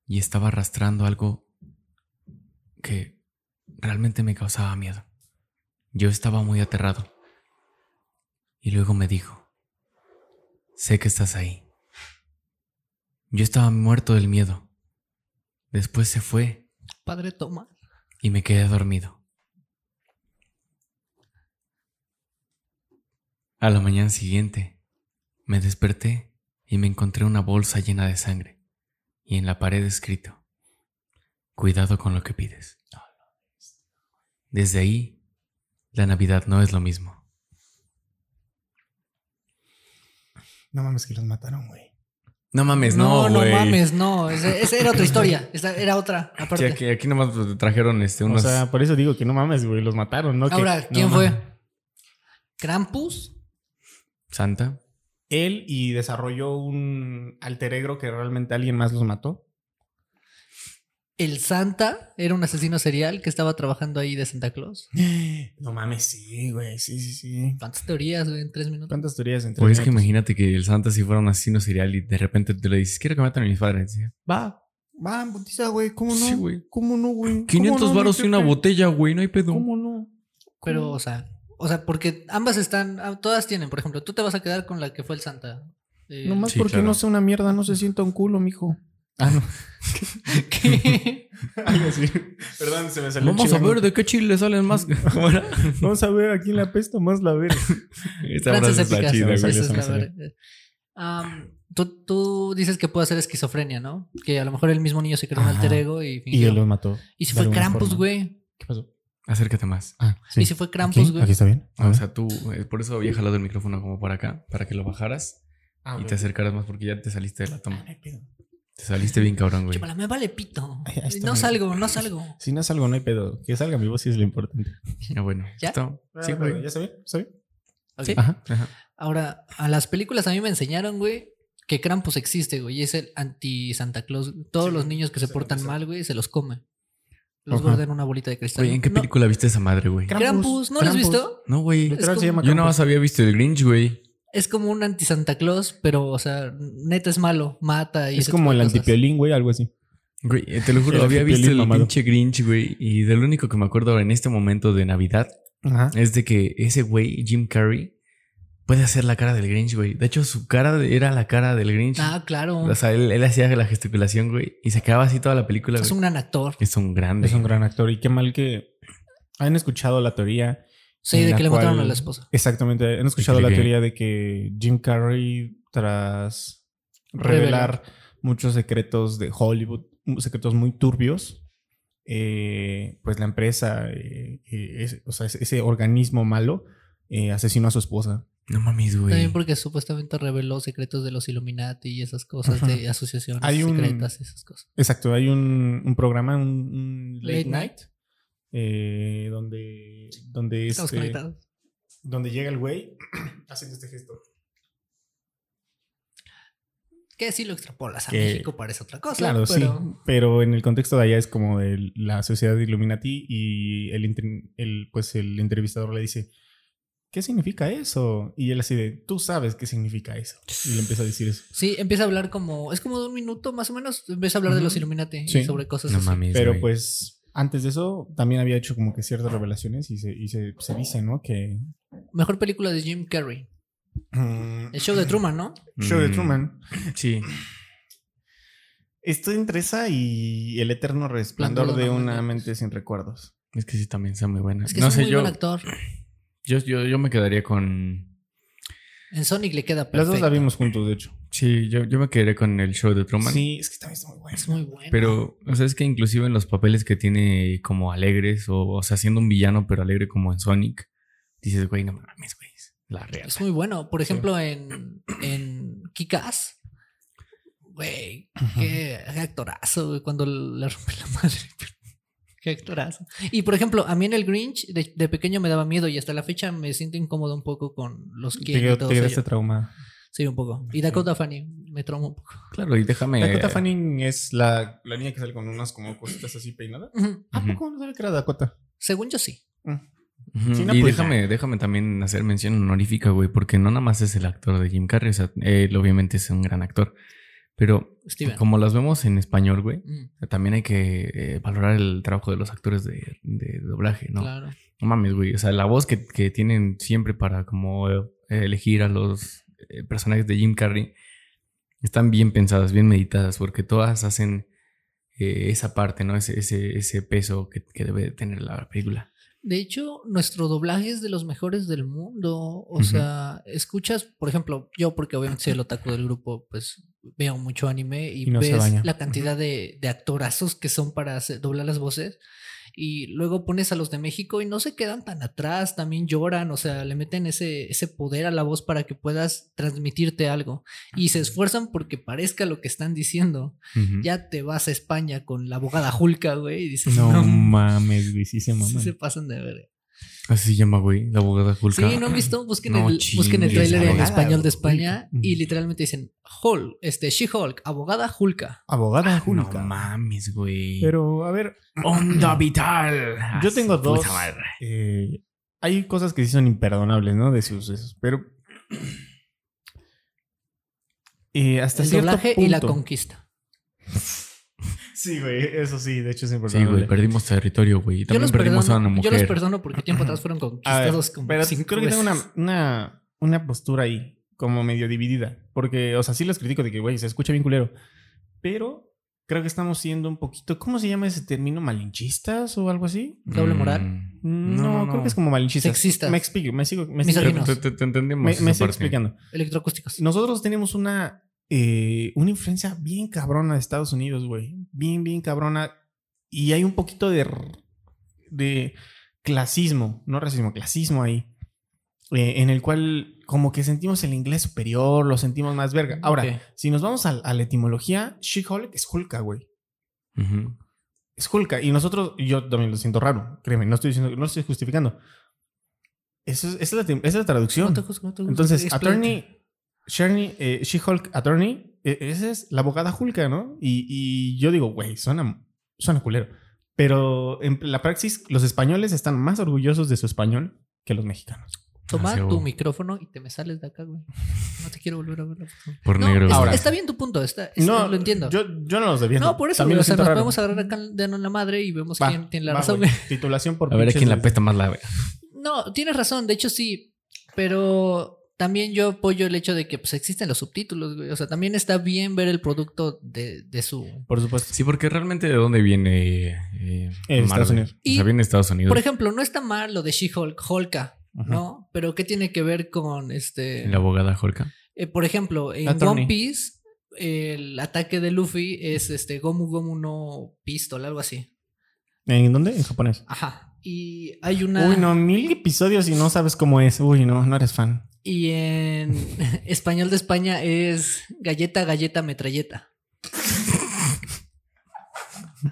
Speaker 4: y estaba arrastrando algo que realmente me causaba miedo. Yo estaba muy aterrado. Y luego me dijo, sé que estás ahí. Yo estaba muerto del miedo. Después se fue
Speaker 3: Padre Toma.
Speaker 4: Y me quedé dormido. A la mañana siguiente, me desperté y me encontré una bolsa llena de sangre y en la pared escrito, cuidado con lo que pides. Desde ahí, la Navidad no es lo mismo.
Speaker 2: No mames, que los mataron, güey.
Speaker 4: No mames,
Speaker 3: no,
Speaker 4: no,
Speaker 3: no mames, no. Esa, era otra historia. Esa era otra. (laughs)
Speaker 4: Sí,
Speaker 3: Aparte.
Speaker 4: aquí, aquí nomás trajeron este, unos...
Speaker 2: O sea, por eso digo que no mames, güey. Los mataron, ¿no? Que-
Speaker 3: Ahora,
Speaker 2: no
Speaker 3: ¿quién
Speaker 2: mames.
Speaker 3: fue? ¿Krampus?
Speaker 4: Santa.
Speaker 2: Él y desarrolló un alter ego que realmente alguien más los mató.
Speaker 3: ¿El Santa? ¿Era un asesino serial que estaba trabajando ahí de Santa Claus? (gasps)
Speaker 2: No mames, sí, güey. Sí, sí, sí.
Speaker 3: ¿Cuántas teorías, güey, en tres minutos?
Speaker 2: ¿Cuántas teorías entre
Speaker 4: Pues es que
Speaker 2: minutos?
Speaker 4: imagínate que el Santa si fuera un asesino serial y de repente tú le dices, quiero que maten a mis padres. Dice, Va,
Speaker 2: Va, putiza, güey. ¿Cómo no?
Speaker 4: Sí, güey.
Speaker 2: ¿Cómo no, güey?
Speaker 4: 500
Speaker 2: ¿Cómo no,
Speaker 4: varos y una botella, güey, no hay pedo.
Speaker 2: ¿Cómo no?
Speaker 3: Pero, o sea, o sea, porque ambas están, ah, todas tienen, por ejemplo, tú te vas a quedar con la que fue el Santa. Eh,
Speaker 2: Nomás
Speaker 4: Sí,
Speaker 2: porque
Speaker 4: claro.
Speaker 2: no sea una mierda, no se sienta un culo, mijo. Ah, no. (laughs)
Speaker 3: ¿Qué? (laughs)
Speaker 2: Algo así. Perdón, se me salió.
Speaker 4: Vamos a ver de qué chile salen más. (laughs)
Speaker 2: Vamos a ver a quién la pesta más la ver.
Speaker 4: Esta frase chida, güey.
Speaker 2: Se
Speaker 3: es la. Am, tú, tú dices que puede ser esquizofrenia, ¿no? Que a lo mejor el mismo niño se creó un alter ego y
Speaker 2: Y
Speaker 3: fingió.
Speaker 2: él los mató.
Speaker 3: ¿Y si
Speaker 2: de
Speaker 3: fue Krampus,
Speaker 2: forma.
Speaker 3: güey?
Speaker 2: ¿Qué pasó?
Speaker 4: Acércate más.
Speaker 2: Ah, sí.
Speaker 3: ¿Y si fue Krampus,
Speaker 2: Aquí,
Speaker 3: güey?
Speaker 2: aquí está bien. A
Speaker 4: O sea, tú, eh, por eso había jalado el micrófono como para acá, para que lo bajaras
Speaker 2: Ah,
Speaker 4: y te acercaras más porque ya te saliste de la
Speaker 2: Ah,
Speaker 4: toma.
Speaker 2: hay pedo.
Speaker 4: Te saliste bien cabrón, güey.
Speaker 3: Chúpala, me vale pito.
Speaker 2: Ay,
Speaker 3: No
Speaker 2: bien.
Speaker 3: salgo, no salgo.
Speaker 2: Si no salgo, no hay pedo. Que salga mi voz sí es lo importante.
Speaker 4: Ah, bueno.
Speaker 3: ¿Ya?
Speaker 4: ¿Está? Sí,
Speaker 2: Ah,
Speaker 4: güey.
Speaker 2: ¿Ya bien? ¿Está bien?
Speaker 3: Ok.
Speaker 4: Sí.
Speaker 2: Ajá.
Speaker 4: Ajá.
Speaker 3: Ahora, a las películas a mí me enseñaron, güey, que Krampus existe, güey, y es el anti-Santa Claus. Todos
Speaker 2: Sí,
Speaker 3: los niños que se
Speaker 2: se
Speaker 3: portan mal, güey, se los come. Los
Speaker 2: Ajá.
Speaker 3: guarda en una bolita de cristal.
Speaker 4: Güey, ¿en qué
Speaker 3: No,
Speaker 4: película viste esa madre, güey?
Speaker 2: Krampus,
Speaker 3: Krampus, ¿no lo has visto?
Speaker 4: No, güey.
Speaker 2: Se
Speaker 4: Yo nada más había visto el Grinch, güey.
Speaker 3: Es como un anti-Santa Claus, pero, o sea, neta es malo, mata y
Speaker 2: Es como el antipiolín, güey, algo así.
Speaker 4: Güey, eh, te lo juro,
Speaker 2: El
Speaker 4: había visto el
Speaker 2: mamado.
Speaker 4: pinche Grinch, güey. Y de lo único que me acuerdo en este momento de Navidad
Speaker 2: Ajá.
Speaker 4: es de que ese güey, Jim Carrey, puede hacer la cara del Grinch, güey. De hecho, su cara era la cara del Grinch.
Speaker 3: Ah, claro.
Speaker 4: O sea, él, él hacía la gesticulación, güey. Y se quedaba así toda la película,
Speaker 3: es
Speaker 4: güey.
Speaker 3: un gran actor.
Speaker 4: Es un grande.
Speaker 2: Es un gran actor. Y qué mal que han escuchado la teoría.
Speaker 3: Sí, de que le mataron a la esposa.
Speaker 2: Exactamente. Han escuchado la teoría de que Jim Carrey, tras revelar muchos secretos de Hollywood, secretos muy turbios, eh, pues la empresa, eh, eh, ese- o sea, ese, ese organismo malo, eh, asesinó a su esposa.
Speaker 4: No mames, güey.
Speaker 3: También porque supuestamente reveló secretos de los Illuminati y esas cosas
Speaker 2: Ajá.
Speaker 3: de asociaciones
Speaker 2: Hay un-
Speaker 3: secretas y esas cosas.
Speaker 2: Exacto, hay un, un programa, un, un late,
Speaker 3: Late
Speaker 2: night,
Speaker 3: night.
Speaker 2: Eh, donde, donde,
Speaker 3: Estamos
Speaker 2: este,
Speaker 3: conectados.
Speaker 2: donde llega el güey (clears throat) haciendo este gesto.
Speaker 3: Que si lo extrapolas a
Speaker 2: que-
Speaker 3: México parece otra cosa.
Speaker 2: Claro,
Speaker 3: pero
Speaker 2: sí, pero en el contexto de allá es como de la sociedad de Illuminati y el, pues el entrevistador le dice, ¿qué significa eso? Y él así de, tú sabes qué significa eso. Y le empieza a decir eso.
Speaker 3: Sí, empieza a hablar como. Es como de un minuto más o menos. Empieza a hablar de los. Illuminati
Speaker 2: Sí.
Speaker 3: y sobre cosas
Speaker 4: No
Speaker 3: así.
Speaker 4: mames.
Speaker 2: Pero
Speaker 4: güey.
Speaker 2: pues antes de eso también había hecho como que ciertas revelaciones y se, y se, se dice, ¿no? Que...
Speaker 3: Mejor película de Jim Carrey.
Speaker 2: mm,
Speaker 3: El show de Truman, ¿no?
Speaker 2: Show de
Speaker 4: Mm,
Speaker 2: Truman.
Speaker 4: Sí.
Speaker 2: Estoy entre esa y el eterno resplandor
Speaker 3: de una mente.
Speaker 2: sin recuerdos.
Speaker 4: Es que sí, también está muy buena.
Speaker 3: Es que
Speaker 4: no
Speaker 3: es un
Speaker 4: sé,
Speaker 3: muy
Speaker 4: yo,
Speaker 3: buen actor.
Speaker 4: yo, yo, yo me quedaría con.
Speaker 3: En Sonic le queda
Speaker 2: Las
Speaker 3: perfecto.
Speaker 2: dos la vimos juntos, de hecho.
Speaker 4: Sí, yo, yo me quedaría con el show de Truman.
Speaker 2: Sí, es que también está muy bueno.
Speaker 3: Es muy bueno.
Speaker 4: Pero, o sea, es que inclusive en los papeles que tiene como alegres, o, o sea, siendo un villano, pero alegre como en Sonic, dices, güey, no mames, güey. La real.
Speaker 3: Es muy bueno. Por ejemplo, en, en Kick-Ass. Güey, qué, actorazo, güey, cuando le rompe la madre. (laughs) Qué actorazo. Y por ejemplo, a mí en el Grinch, de, de pequeño me daba miedo y hasta la fecha me siento incómodo un poco con los
Speaker 2: Te
Speaker 3: que
Speaker 2: quedó-
Speaker 3: y todo
Speaker 2: te quedaste
Speaker 3: ello. Sí, un poco. Y Dakota Fanning me traumó un poco.
Speaker 4: Claro, y déjame.
Speaker 2: Dakota Fanning es la, la niña que sale con unas como cositas así peinadas. ¿A poco no sabía que era Dakota?
Speaker 3: Según yo sí.
Speaker 2: Mm.
Speaker 4: Ujú,
Speaker 2: Sí, no,
Speaker 4: y
Speaker 2: pues,
Speaker 4: déjame, déjame también hacer mención honorífica, güey, porque no nada más es el actor de Jim Carrey, o sea, él obviamente es un gran actor, pero
Speaker 3: Steven.
Speaker 4: como las vemos en español, güey,
Speaker 3: Mm,
Speaker 4: también hay que eh, valorar el trabajo de los actores de, de doblaje, ¿no?
Speaker 3: Claro.
Speaker 4: No mames, güey, o sea, la voz que, que tienen siempre para como eh, elegir a los personajes de Jim Carrey están bien pensadas, bien meditadas, porque todas hacen eh, esa parte, ¿no? Ese, ese, ese peso que, que debe tener la película.
Speaker 3: De hecho, nuestro doblaje es de los mejores del mundo. O sea, escuchas, por ejemplo, yo, porque obviamente soy el otaku del grupo, pues veo mucho anime y,
Speaker 2: Y no
Speaker 3: ves la cantidad de, de actorazos que son para hacer- doblar las voces. Y luego pones a los de México y no se quedan tan atrás, también lloran, o sea, le meten ese, ese poder a la voz para que puedas transmitirte algo. Y se esfuerzan porque parezca lo que están diciendo. Ya te vas a España con la abogada Julka, güey, y dices,
Speaker 2: No
Speaker 3: no,
Speaker 2: mames, güey, sí se
Speaker 3: sí se pasan de ver.
Speaker 4: Así se llama, güey, la abogada Hulka.
Speaker 3: Sí, ¿no han visto? Busquen,
Speaker 4: No
Speaker 3: el, busquen el tráiler en español de
Speaker 2: Hulka.
Speaker 3: España y literalmente dicen Hulk, este, She-Hulk, abogada Hulka.
Speaker 2: Abogada
Speaker 4: Ah, No
Speaker 2: Julka.
Speaker 4: mames, güey.
Speaker 2: Pero, a ver,
Speaker 4: Onda vital.
Speaker 2: yo
Speaker 4: Ah,
Speaker 2: tengo
Speaker 4: su
Speaker 2: dos.
Speaker 4: puta madre.
Speaker 2: eh, hay cosas que sí son imperdonables, ¿no? De sus sucesos, pero. (clears throat) eh, hasta
Speaker 3: El
Speaker 2: cierto
Speaker 3: doblaje
Speaker 2: punto.
Speaker 3: y la conquista.
Speaker 2: Sí, güey, eso sí, de hecho es
Speaker 4: Sí,
Speaker 2: imperdonable.
Speaker 4: güey, perdimos territorio, güey. Y También perdimos
Speaker 3: perdono,
Speaker 4: a una
Speaker 3: yo los
Speaker 4: mujer.
Speaker 3: perdono porque tiempo atrás fueron (clears throat)
Speaker 2: A ver,
Speaker 3: conquistados como
Speaker 2: pero
Speaker 3: cinco
Speaker 2: creo que tengo una,
Speaker 3: veces.
Speaker 2: una, una postura ahí, como medio dividida. Porque, o sea, sí los critico de que, güey, se escucha bien culero. Pero creo que estamos siendo un poquito. ¿Cómo se llama ese término? ¿Malinchistas o algo así?
Speaker 3: Doble moral.
Speaker 4: Mm,
Speaker 2: No, creo que es como malinchistas.
Speaker 3: Sexistas.
Speaker 2: Me explico, me sigo. Me, sigo-.
Speaker 4: Te, te- te entendemos.
Speaker 2: me, me estoy explicando.
Speaker 3: Electroacústicos.
Speaker 2: Nosotros tenemos una, eh, una influencia bien cabrona de Estados Unidos, güey. Bien, bien cabrona. Y hay un poquito de, de clasismo, no racismo, clasismo ahí. eh, en el cual como que sentimos el inglés superior, lo sentimos más verga. Ahora,
Speaker 3: Ok.
Speaker 2: si nos vamos a, a la etimología, She-Hulk es Hulka, güey.
Speaker 4: Ujú.
Speaker 2: Es Hulka. Y nosotros, yo también lo siento raro, créeme, no estoy diciendo, no estoy justificando. Eso es, esa, es la, esa es la traducción.
Speaker 3: No te no te.
Speaker 2: Entonces,
Speaker 3: Explícate.
Speaker 2: attorney, Eh, She-Hulk Attorney, eh, esa es la abogada Hulka, ¿no? Y, y yo digo, güey, suena, suena culero. Pero en la praxis, los españoles están más orgullosos de su español que los mexicanos.
Speaker 3: Toma
Speaker 4: Ah, sí,
Speaker 3: tu micrófono y te me sales de acá, güey. No te quiero volver a ver.
Speaker 4: Por
Speaker 3: No,
Speaker 4: negro.
Speaker 3: está,
Speaker 2: Ahora.
Speaker 3: está bien tu punto, está, está-
Speaker 2: no,
Speaker 3: lo entiendo.
Speaker 2: Yo, yo no los defiendo.
Speaker 3: no, por eso,
Speaker 2: También
Speaker 3: o sea, nos
Speaker 2: raro.
Speaker 3: podemos agarrar acá de la madre y vemos
Speaker 2: Va,
Speaker 3: quién tiene la
Speaker 2: va,
Speaker 3: razón,
Speaker 2: güey. Titulación por
Speaker 4: A ver a quién la
Speaker 2: de-
Speaker 4: pesta más la.
Speaker 3: No, tienes razón, de hecho sí, pero también yo apoyo el hecho de que pues existen los subtítulos, güey. O sea, también está bien ver el producto de, de su...
Speaker 2: Por supuesto.
Speaker 4: Sí, porque realmente de dónde viene. Eh,
Speaker 2: Eh, Estados
Speaker 4: Marvel?
Speaker 2: Unidos.
Speaker 4: O sea, viene de Estados Unidos.
Speaker 3: Por ejemplo, no está mal lo de She-Hulk, Hulka,
Speaker 2: Ajá.
Speaker 3: ¿no? Pero ¿qué tiene que ver con este...
Speaker 4: La abogada Hulka.
Speaker 3: Eh, por ejemplo, en
Speaker 2: Attorney.
Speaker 3: One Piece, el ataque de Luffy es este Gomu Gomu no Pistol, algo así.
Speaker 2: ¿En dónde? En japonés.
Speaker 3: Ajá. Y hay una.
Speaker 2: Uy, no, mil episodios y no sabes cómo es. Uy, no, no eres fan.
Speaker 3: Y en (laughs) español de España es galleta, galleta, metralleta.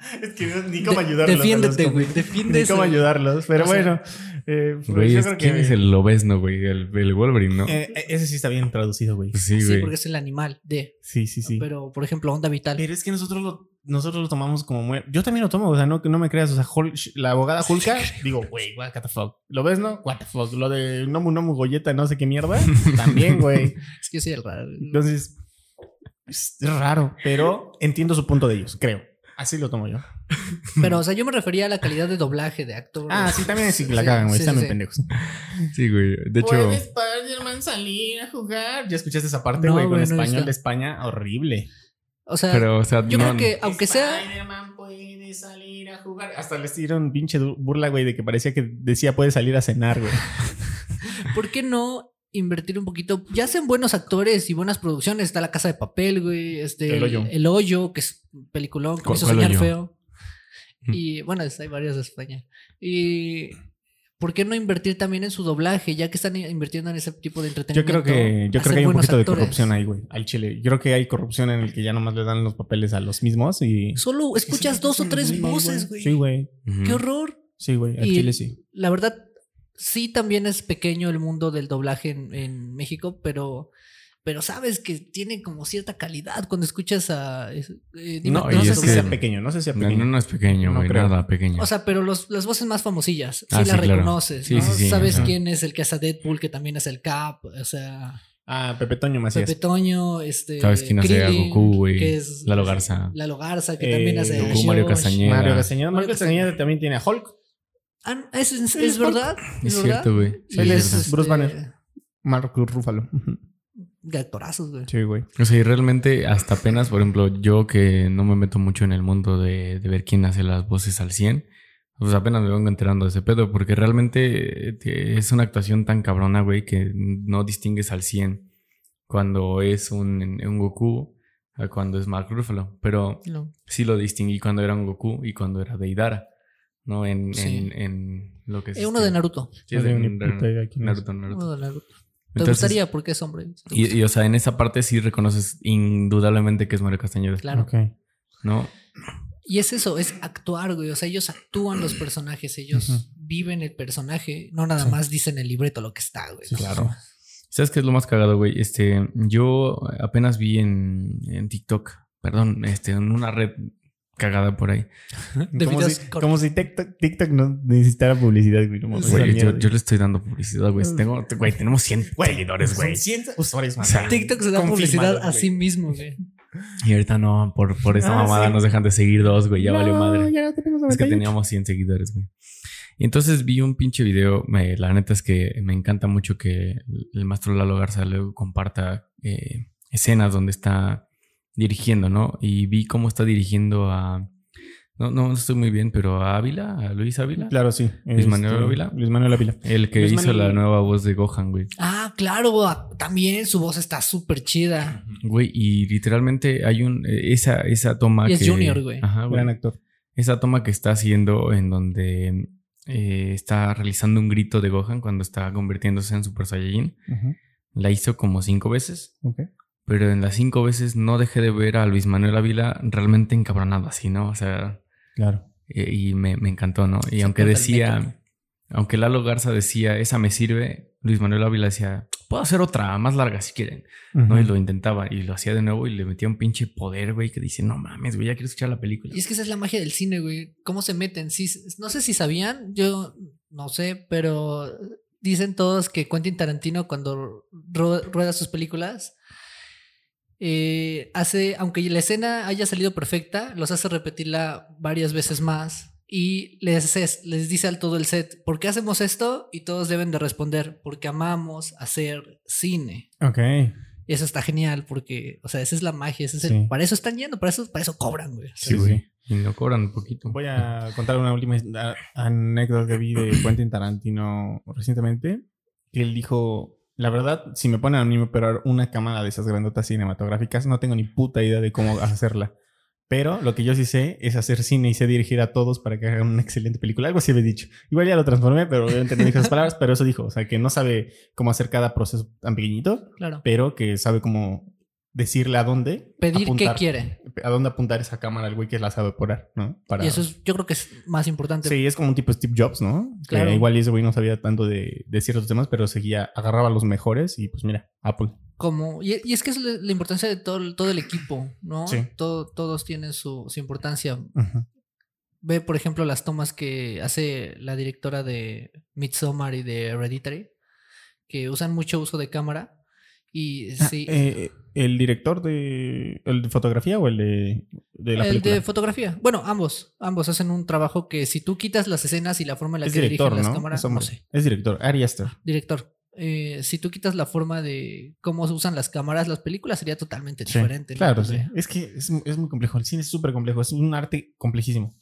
Speaker 3: (laughs)
Speaker 2: es que ni cómo ayudarlos.
Speaker 3: Defiéndete, güey. Defiende
Speaker 2: Ni cómo ayudarlos. Pero
Speaker 3: O sea,
Speaker 2: bueno, eh, pues
Speaker 4: Güey,
Speaker 2: yo
Speaker 4: es-
Speaker 2: creo que.
Speaker 4: ¿quién es el lobesno, güey? El, el Wolverine, ¿no?
Speaker 2: Eh, eh, ese sí está bien traducido, güey.
Speaker 4: sí,
Speaker 3: Sí,
Speaker 4: güey.
Speaker 3: porque es el animal de.
Speaker 2: Sí, sí, sí.
Speaker 3: Pero, por ejemplo, onda vital.
Speaker 2: Pero es que nosotros lo, nosotros lo tomamos como muy... Yo también lo tomo, o sea, no, no me creas. O sea, Hol- la abogada Hulka, digo, güey, what the fuck. ¿Lo ves, no? What the fuck. Lo de Nomu Nomu Goyeta, no sé qué mierda. (laughs) también, güey.
Speaker 3: Es que soy el raro.
Speaker 2: Entonces, es raro, pero entiendo su punto de ellos, creo. Así lo tomo yo.
Speaker 3: Pero, o sea, yo me refería a la calidad de doblaje de actor.
Speaker 2: Ah, sí, también sí la
Speaker 3: Sí,
Speaker 2: cagan, güey.
Speaker 3: sí,
Speaker 2: Están
Speaker 3: sí,
Speaker 2: muy pendejos. (laughs)
Speaker 4: Sí, güey. De hecho,
Speaker 2: ¿Puedes Spider-Man salir a jugar? ¿Ya escuchaste esa parte,
Speaker 3: No,
Speaker 2: güey? con
Speaker 3: no
Speaker 2: español de España, horrible.
Speaker 3: O sea,
Speaker 4: pero, o sea,
Speaker 3: yo
Speaker 4: no,
Speaker 3: creo que aunque sea.
Speaker 2: Spider-Man puede salir a jugar. Hasta le hicieron pinche burla, güey, de que parecía que decía puede salir a cenar, güey. (laughs)
Speaker 3: ¿Por qué no invertir un poquito? Ya hacen buenos actores y buenas producciones. Está La Casa de Papel, güey. Este,
Speaker 2: El Hoyo.
Speaker 3: El Hoyo, que es un peliculón, que me
Speaker 4: ¿Cuál-
Speaker 3: hizo soñar feo.
Speaker 4: Mm.
Speaker 3: Y bueno, hay varios de España. Y. ¿Por qué no invertir también en su doblaje? Ya que están invirtiendo en ese tipo de
Speaker 2: Yo
Speaker 3: entretenimiento.
Speaker 2: creo que, yo creo que hay un poquito de corrupción ahí, güey, al chile. Yo creo que hay corrupción en el que ya nomás le dan los papeles a los mismos y.
Speaker 3: Solo escuchas dos o tres voces, güey.
Speaker 2: Sí, güey.
Speaker 3: Qué horror.
Speaker 2: Sí, güey. Al
Speaker 3: Y-
Speaker 2: chile sí.
Speaker 3: La verdad, sí también es pequeño el mundo del doblaje en, en México, pero, pero sabes que tiene como cierta calidad cuando escuchas a... eh, dime-
Speaker 4: No,
Speaker 2: No,
Speaker 4: y
Speaker 2: sé
Speaker 4: es
Speaker 2: si
Speaker 4: que-
Speaker 2: sea pequeño, no sé si sea
Speaker 4: No,
Speaker 2: pequeño.
Speaker 4: no, no es pequeño,
Speaker 2: No creo.
Speaker 4: nada pequeño.
Speaker 3: O sea, pero los, las voces más famosillas, sí
Speaker 4: Ah,
Speaker 3: las
Speaker 4: sí, claro.
Speaker 3: reconoces,
Speaker 4: Sí,
Speaker 3: ¿no?
Speaker 4: sí, sí,
Speaker 3: Sabes
Speaker 4: ajá.
Speaker 3: quién es el que hace a Deadpool, que también es el Cap, o sea,
Speaker 2: Ah, Pepe Toño Macías.
Speaker 3: Pepe Toño, este...
Speaker 4: ¿Sabes quién hace a Goku, güey?
Speaker 3: que es-
Speaker 4: Lalo Garza.
Speaker 3: Lalo Garza, que
Speaker 2: Eh,
Speaker 3: también hace a
Speaker 4: Goku, Mario. Castañeda.
Speaker 2: Mario Castañeda. Mario
Speaker 3: Mario
Speaker 2: Castañeda también tiene a Hulk.
Speaker 3: Ah, ¿es, es, es verdad?
Speaker 4: es
Speaker 3: verdad?
Speaker 4: cierto, güey. Sí,
Speaker 2: Él
Speaker 4: es
Speaker 2: es-
Speaker 4: verdad.
Speaker 2: Bruce
Speaker 3: Este,
Speaker 2: Banner. Marco Rúfalo.
Speaker 3: De actorazos, güey.
Speaker 2: Sí, güey.
Speaker 4: O sea, y realmente hasta apenas, por ejemplo, yo que no me meto mucho en el mundo de, de ver quién hace las voces al 100, pues apenas me vengo enterando de ese pedo, porque realmente eh, es una actuación tan cabrona, güey, que no distingues al 100 cuando es un, un Goku a cuando es Mark Ruffalo, pero
Speaker 3: No.
Speaker 4: sí lo distinguí cuando era un Goku y cuando era Deidara, ¿no? En,
Speaker 3: Sí.
Speaker 4: en, en lo que es...
Speaker 3: Eh, uno
Speaker 4: este-
Speaker 3: de Naruto.
Speaker 4: Sí,
Speaker 2: No
Speaker 4: de
Speaker 2: tengo ni
Speaker 4: Naruto,
Speaker 2: es.
Speaker 4: Naruto, Naruto.
Speaker 3: Uno de Naruto. ¿Te
Speaker 4: Entonces-
Speaker 3: gustaría porque es hombre?
Speaker 4: Y, y, o sea, en esa parte sí reconoces indudablemente que es Mario Castañeda,
Speaker 3: Claro.
Speaker 4: ¿no?
Speaker 3: Y es eso, es actuar, güey. O sea, ellos actúan los personajes, ellos viven el personaje, no nada
Speaker 2: Sí.
Speaker 3: más dicen el libreto lo que está, güey.
Speaker 2: Sí, claro.
Speaker 4: ¿Sabes qué es lo más cagado, güey? Este, yo apenas vi en, en TikTok, perdón, este, en una red cagada por ahí. (laughs)
Speaker 3: De
Speaker 2: como, si,
Speaker 3: cortos.
Speaker 2: como si TikTok, TikTok no necesitara publicidad, güey. No
Speaker 4: yo, le estoy dando publicidad, güey. Tengo, güey, tenemos 100 seguidores, güey.
Speaker 2: Son 100 usuarios más.
Speaker 4: O sea,
Speaker 3: TikTok se da publicidad
Speaker 2: güey.
Speaker 3: a sí mismo, güey.
Speaker 4: Y ahorita no, por, por esta
Speaker 2: Ah,
Speaker 4: mamada
Speaker 2: sí.
Speaker 4: nos dejan de seguir dos, güey. Ya
Speaker 2: No,
Speaker 4: valió madre.
Speaker 2: ya no tenemos
Speaker 4: Es que
Speaker 2: 98.
Speaker 4: teníamos 100 seguidores, güey. Y entonces vi un pinche video. me- la neta es que me encanta mucho que el maestro Lalo Garza luego comparta eh, escenas donde está dirigiendo, ¿no? Y vi cómo está dirigiendo a. No, no, no estoy muy bien, pero a Ávila, a Luis Ávila.
Speaker 2: Claro, sí.
Speaker 4: Luis Manuel
Speaker 2: Este,
Speaker 4: Ávila.
Speaker 2: Luis Manuel Ávila.
Speaker 4: El que
Speaker 2: Luis
Speaker 4: hizo
Speaker 2: Manuel-
Speaker 4: la nueva voz de Gohan, güey.
Speaker 3: Ah, claro, ah, también su voz está súper chida.
Speaker 4: Güey, y literalmente hay un. eh, Esa, esa toma
Speaker 3: Y es
Speaker 4: que.
Speaker 3: Junior, güey.
Speaker 4: Ajá, güey.
Speaker 2: Gran actor.
Speaker 4: Esa toma que está haciendo en donde eh, está realizando un grito de Gohan cuando está convirtiéndose en Super Saiyajin, la hizo como cinco veces,
Speaker 2: Ok.
Speaker 4: Pero en las cinco veces no dejé de ver a Luis Manuel Ávila realmente encabronado así, ¿no? O sea,
Speaker 2: Claro.
Speaker 4: eh, y me, me encantó, ¿no? Y aunque decía, aunque Lalo Garza decía, esa me sirve, Luis Manuel Ávila decía, puedo hacer otra más larga si quieren, ¿no? Y lo intentaba y lo hacía de nuevo y le metía un pinche poder, güey, que dice, no mames, güey, ya quiero escuchar la película.
Speaker 3: Y es que esa es la magia del cine, güey. ¿Cómo se meten? Sí, no sé si sabían, yo no sé, pero dicen todos que Quentin Tarantino cuando rueda sus películas eh, hace, aunque la escena haya salido perfecta, los hace repetirla varias veces más y les, es- les dice al todo el set, ¿por qué hacemos esto? Y todos deben de responder, porque amamos hacer cine.
Speaker 2: Ok.
Speaker 3: Y eso está genial porque, o sea, esa es la magia, ese es el-
Speaker 2: Sí.
Speaker 3: para eso están yendo, para eso, para eso cobran, güey.
Speaker 2: Sí, güey.
Speaker 4: Y no cobran un poquito.
Speaker 2: Voy a contar una última anécdota que vi de Quentin Tarantino recientemente. Que él dijo, la verdad, si me ponen a mí operar una cámara de esas grandotas cinematográficas, no tengo ni puta idea de cómo hacerla. Pero lo que yo sí sé es hacer cine y sé dirigir a todos para que hagan una excelente película. Algo así había dicho. Igual ya lo transformé, pero obviamente no dije esas palabras, pero eso dijo. O sea, que no sabe cómo hacer cada proceso tan pequeñito,
Speaker 3: Claro.
Speaker 2: pero que sabe cómo decirle a dónde
Speaker 3: Pedir qué quiere.
Speaker 2: a dónde apuntar esa cámara al güey que la sabe operar, ¿no? Para...
Speaker 3: Y eso es, yo creo que es más importante.
Speaker 2: Sí, es como un tipo Steve Jobs, ¿no?
Speaker 3: Claro.
Speaker 2: Que igual ese güey no sabía tanto de, de ciertos temas, pero seguía, agarraba a los mejores y pues mira, Apple.
Speaker 3: Como, y, y es que es la, la importancia de todo, el- todo el equipo, ¿no?
Speaker 2: Sí.
Speaker 3: Todo, todos tienen su, su importancia. Ve, por ejemplo, las tomas que hace la directora de Midsommar y de Hereditary, que usan mucho uso de cámara. Y
Speaker 2: Ah,
Speaker 3: sí,
Speaker 2: eh, ¿El director de, el de fotografía o el de, de la
Speaker 3: el
Speaker 2: película?
Speaker 3: de fotografía. Bueno, ambos. Ambos hacen un trabajo que si tú quitas las escenas y la forma en la
Speaker 2: es
Speaker 3: que
Speaker 2: director,
Speaker 3: dirigen las
Speaker 2: ¿no?
Speaker 3: cámaras,
Speaker 2: Es hombre.
Speaker 3: no sé.
Speaker 2: Es director, Ari Aster.
Speaker 3: Director. eh, si tú quitas la forma de cómo se usan las cámaras, las películas sería totalmente
Speaker 2: Sí,
Speaker 3: diferente. ¿no?
Speaker 2: Claro, sí. Es que es, es muy complejo. El cine es súper complejo. Es un arte complejísimo.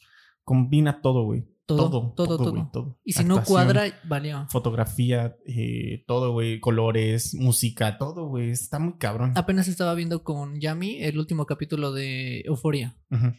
Speaker 2: Combina todo, güey.
Speaker 3: Todo, todo, todo.
Speaker 2: güey, todo.
Speaker 3: Y si no cuadra, valió.
Speaker 2: Fotografía, eh, todo, güey. Colores, música, todo, güey. Está muy cabrón.
Speaker 3: Apenas estaba viendo con Yami el último capítulo de Euforia.
Speaker 2: Ujú.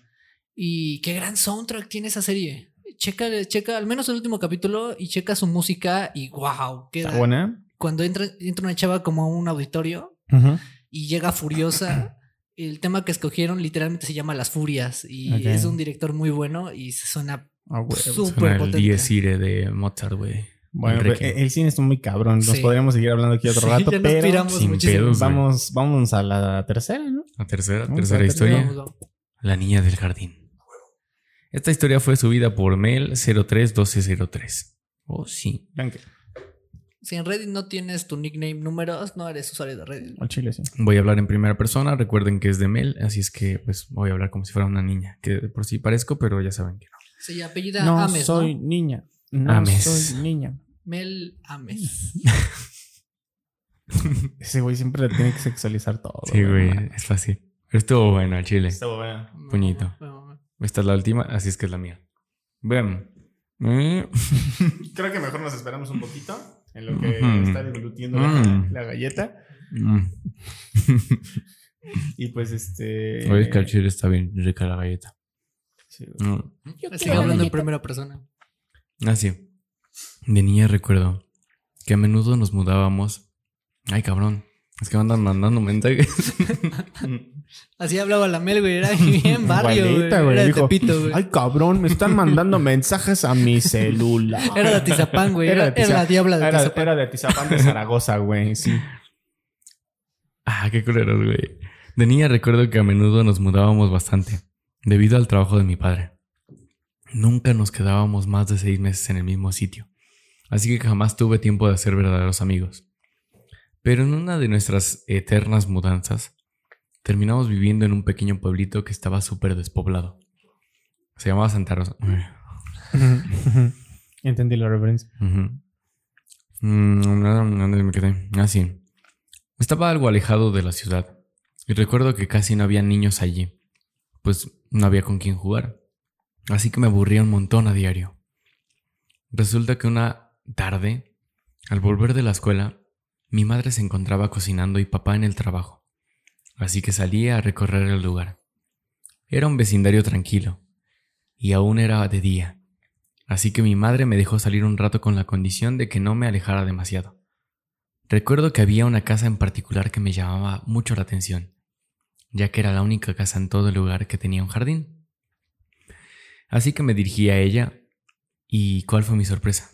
Speaker 3: Y qué gran soundtrack tiene esa serie. Checa, checa al menos el último capítulo y checa su música y wow.
Speaker 2: Está buena.
Speaker 3: Cuando entra, entra una chava como a un auditorio
Speaker 2: Ujú.
Speaker 3: y llega furiosa. El tema que escogieron literalmente se llama Las Furias y
Speaker 2: Ok.
Speaker 3: es un director muy bueno y suena
Speaker 2: Ah, güey.
Speaker 3: súper
Speaker 4: el
Speaker 3: potente.
Speaker 4: Dies Irae de Mozart, güey.
Speaker 2: Bueno, pero el cine está muy cabrón. Nos
Speaker 3: Sí.
Speaker 2: podríamos seguir hablando aquí otro
Speaker 3: Sí,
Speaker 2: rato, pero
Speaker 4: sin pedos,
Speaker 2: vamos, vamos a la tercera, ¿no?
Speaker 4: La tercera,
Speaker 2: Vamos
Speaker 4: tercera
Speaker 2: a la
Speaker 4: historia.
Speaker 3: Vamos, vamos.
Speaker 4: La niña del jardín. Esta historia fue subida por Mel 031203. Oh, sí.
Speaker 3: Si en Reddit no tienes tu nickname números, no eres usuario de Reddit.
Speaker 2: al chile sí.
Speaker 4: Voy a hablar en primera persona. Recuerden que es de Mel, así es que pues voy a hablar como si fuera una niña. Que de por sí parezco, pero ya saben que no.
Speaker 3: Se apellida
Speaker 2: No
Speaker 3: Ames,
Speaker 2: soy
Speaker 3: ¿no?
Speaker 2: niña. No
Speaker 4: Ames.
Speaker 2: soy niña.
Speaker 3: Mel Ames. (laughs)
Speaker 2: Ese güey siempre le tiene que sexualizar todo.
Speaker 4: Sí, güey,
Speaker 2: ¿no?
Speaker 4: es fácil. Pero estuvo bueno al chile.
Speaker 2: Está bueno.
Speaker 4: Puñito. Esta es la última, así es que es la mía. Ven. Mm. (laughs)
Speaker 2: Creo que mejor nos esperamos un poquito en lo que está deglutiendo
Speaker 4: Mm.
Speaker 2: la, la galleta.
Speaker 4: Mm. (laughs)
Speaker 2: Y pues este.
Speaker 4: Oye, es que al chile está bien rica la galleta.
Speaker 2: Sí.
Speaker 4: Mm.
Speaker 3: Sigue hablando en primera persona.
Speaker 4: Ah, sí. De niña recuerdo que a menudo nos mudábamos. Ay, cabrón. Es que me andan mandando mensajes. (laughs)
Speaker 3: Así hablaba la Mel, güey. Era (laughs) bien barrio, güey.
Speaker 2: Igualita, güey.
Speaker 3: Era de
Speaker 2: Dijo,
Speaker 3: Tepito, güey.
Speaker 2: Ay, cabrón, me están mandando mensajes a mi celular.
Speaker 3: Era de Atizapán, güey. Era,
Speaker 2: de
Speaker 3: era la diabla de
Speaker 2: era,
Speaker 3: Atizapán.
Speaker 2: era de Atizapán de Zaragoza, güey. Sí.
Speaker 4: ah, qué culeros, güey. De niña recuerdo que a menudo nos mudábamos bastante, debido al trabajo de mi padre. Nunca nos quedábamos más de seis meses en el mismo sitio, así que jamás tuve tiempo de hacer verdaderos amigos. Pero en una de nuestras eternas mudanzas, terminamos viviendo en un pequeño pueblito que estaba súper despoblado. Se llamaba Santa Rosa. (laughs)
Speaker 2: Entendí la referencia.
Speaker 4: Ujú. Mm, ¿Dónde me quedé? Ah, sí. Estaba algo alejado de la ciudad y recuerdo que casi no había niños allí, pues no había con quién jugar. Así que me aburría un montón a diario. Resulta que una tarde, al volver de la escuela, mi madre se encontraba cocinando y papá en el trabajo. Así que salí a recorrer el lugar. Era un vecindario tranquilo y aún era de día. Así que mi madre me dejó salir un rato con la condición de que no me alejara demasiado. Recuerdo que había una casa en particular que me llamaba mucho la atención, ya que era la única casa en todo el lugar que tenía un jardín. Así que me dirigí a ella y ¿cuál fue mi sorpresa?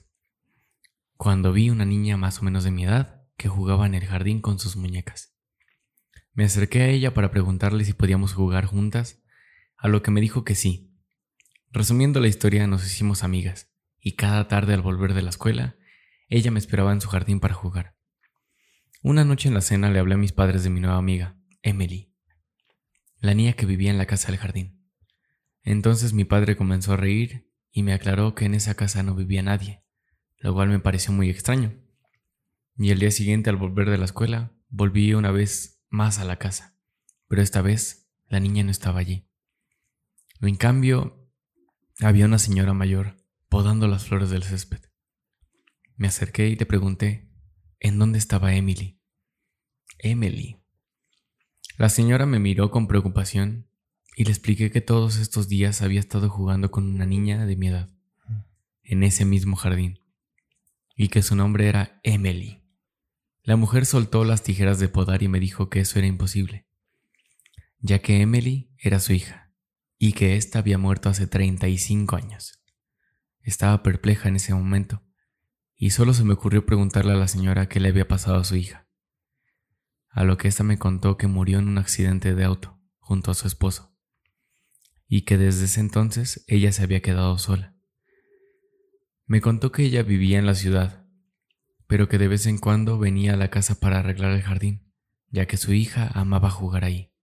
Speaker 4: Cuando vi una niña más o menos de mi edad que jugaba en el jardín con sus muñecas. Me acerqué a ella para preguntarle si podíamos jugar juntas, a lo que me dijo que sí, Resumiendo la historia, nos hicimos amigas, y cada tarde al volver de la escuela, ella me esperaba en su jardín para jugar. Una noche en la cena le hablé a mis padres de mi nueva amiga, Emily, la niña que vivía en la casa del jardín. Entonces mi padre comenzó a reír y me aclaró que en esa casa no vivía nadie, lo cual me pareció muy extraño. Y el día siguiente al volver de la escuela, volví una vez más a la casa, pero esta vez la niña no estaba allí. En cambio, había una señora mayor podando las flores del césped. Me acerqué y le pregunté, ¿en dónde estaba Emily? Emily. La señora me miró con preocupación y le expliqué que todos estos días había estado jugando con una niña de mi edad, en ese mismo jardín, y que su nombre era Emily. La mujer soltó las tijeras de podar y me dijo que eso era imposible, ya que Emily era su hija, y que ésta había muerto hace 35 años. Estaba perpleja en ese momento, y solo se me ocurrió preguntarle a la señora qué le había pasado a su hija. A lo que ésta me contó que murió en un accidente de auto junto a su esposo y que desde ese entonces ella se había quedado sola. Me contó que ella vivía en la ciudad, pero que de vez en cuando venía a la casa para arreglar el jardín, ya que su hija amaba jugar ahí.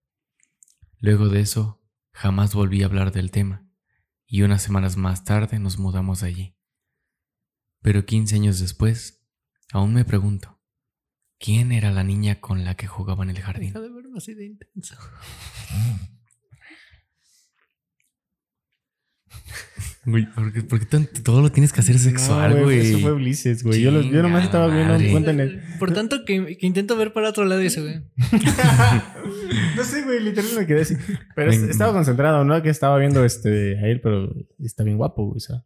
Speaker 4: Luego de eso, jamás volví a hablar del tema, y unas semanas más tarde nos mudamos allí. Pero 15 años después, aún me pregunto, ¿quién era la niña con la que jugaba en el jardín?
Speaker 3: Deja de verme así de intenso. (laughs)
Speaker 4: Güey, ¿por qué, por qué tan- todo lo tienes que hacer sexual,
Speaker 2: No,
Speaker 4: güey?
Speaker 2: Eso fue Ulises, güey. Yo, lo- yo nomás estaba viendo cuento en el.
Speaker 3: Por tanto que, que intento ver para otro lado y se ve.
Speaker 2: no sé, güey, literal me quedé así. Pero
Speaker 4: Güey.
Speaker 2: estaba concentrado, ¿no? Que estaba viendo este a él, pero está bien guapo, güey. O sea.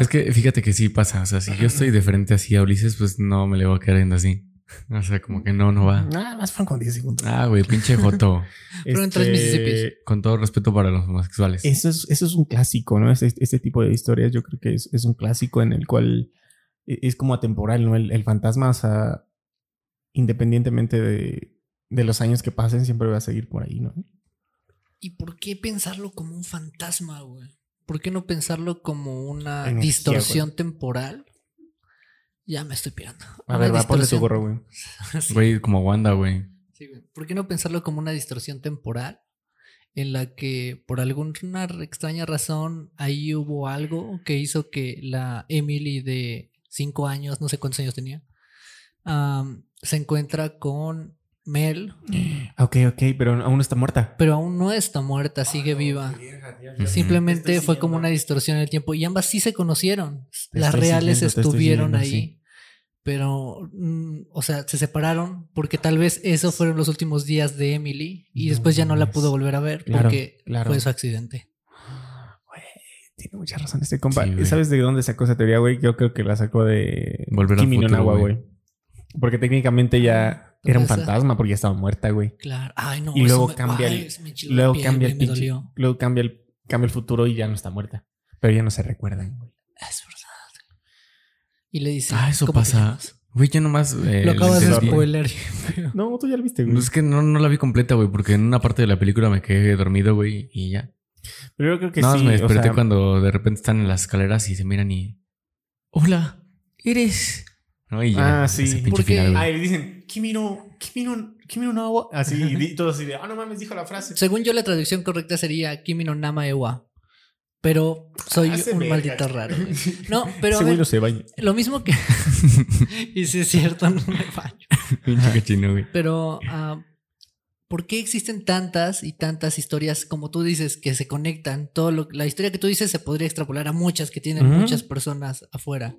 Speaker 4: Es que fíjate que sí pasa. O sea, si yo estoy de frente así a Ulises, pues no me le voy a quedar viendo así. (laughs) O sea, como que no, no va.
Speaker 2: Nada más fueron con 10 segundos.
Speaker 4: Ah, güey, pinche Joto. (laughs)
Speaker 3: Fueron tres Mississippis.
Speaker 4: Con todo respeto para los homosexuales.
Speaker 2: Eso es, eso es un clásico, ¿no? Este, este tipo de historias yo creo que es, es un clásico en el cual e- es como atemporal, ¿no? El, el fantasma, o sea, independientemente de, de los años que pasen, siempre va a seguir por ahí, ¿no?
Speaker 3: ¿Y por qué pensarlo como un fantasma, güey? ¿Por qué no pensarlo como una
Speaker 2: Energía,
Speaker 3: distorsión temporal? Ya me estoy pirando.
Speaker 2: A ver, va, ponle tu gorro, güey. (laughs)
Speaker 3: Sí,
Speaker 4: Güey, como Wanda, güey.
Speaker 3: sí, güey. ¿Por qué no pensarlo como una distorsión temporal? En la que por alguna extraña razón ahí hubo algo que hizo que la Emily de cinco años, no sé cuántos años tenía, se encuentra con Mel,
Speaker 2: Ah, Ok, ok, pero aún no está muerta.
Speaker 3: pero aún no está muerta, sigue viva.
Speaker 4: Ujú.
Speaker 3: Simplemente fue como una distorsión en el tiempo y ambas sí se conocieron.
Speaker 2: Te
Speaker 3: Las reales
Speaker 2: siguiendo,
Speaker 3: estuvieron ahí,
Speaker 2: sí.
Speaker 3: pero, mm, o sea, se separaron porque tal vez esos fueron los últimos días de Emily y
Speaker 2: No
Speaker 3: después ya no la pudo volver a ver
Speaker 2: Claro,
Speaker 3: porque
Speaker 2: claro.
Speaker 3: fue su accidente. (gasps)
Speaker 2: Tiene mucha razón este compa.
Speaker 4: Sí.
Speaker 2: ¿Sabes de dónde sacó esa teoría, güey? Yo creo que la sacó de
Speaker 4: Volver al
Speaker 2: Kimi no Nawa,
Speaker 4: güey.
Speaker 2: güey. Porque técnicamente ya era un fantasma porque ya estaba muerta, güey.
Speaker 3: Claro. Ay, no.
Speaker 2: Y luego
Speaker 3: me-
Speaker 2: cambia
Speaker 3: ay,
Speaker 2: el-
Speaker 3: me
Speaker 2: Luego cambia el
Speaker 3: me
Speaker 2: pinche-. Luego cambia el, cambia el futuro y ya no está muerta. Pero ya no se recuerdan, güey.
Speaker 3: Es verdad. Y le dice.
Speaker 4: Ah, eso
Speaker 3: "¿Cómo te
Speaker 4: pasa.
Speaker 3: llamas?".
Speaker 4: Güey, yo nomás. eh,
Speaker 3: Lo acabas de spoiler. (laughs)
Speaker 2: No, tú ya lo viste, güey.
Speaker 4: No, es que no, no la vi completa, güey, porque en una parte de la película me quedé dormido, güey, y ya.
Speaker 2: Pero yo creo que sí.
Speaker 4: me
Speaker 2: o
Speaker 4: desperté
Speaker 2: sea,
Speaker 4: cuando de repente están en las escaleras y se miran y. Hola, eres. ¿No? Y ya,
Speaker 2: Ah, sí.
Speaker 3: Porque-
Speaker 4: final.
Speaker 2: Ah, le dicen, Kimi no, Kimi no, Kimi no Nawa. Así, y todos así de, ah, no mames, dijo la frase.
Speaker 3: Según yo, la traducción correcta sería Kimi no Nama Ewa. Pero soy
Speaker 2: Hace
Speaker 3: un
Speaker 2: verga.
Speaker 3: maldito raro. güey. No, pero (laughs)
Speaker 2: Ese güey
Speaker 3: ver,
Speaker 2: no se baña.
Speaker 3: lo mismo que. (laughs) y si es cierto, no me baño. (laughs)
Speaker 4: Pinche güey.
Speaker 3: Pero, ah, ¿por qué existen tantas y tantas historias, como tú dices, que se conectan? Todo lo, la historia que tú dices se podría extrapolar a muchas que tienen muchas personas afuera.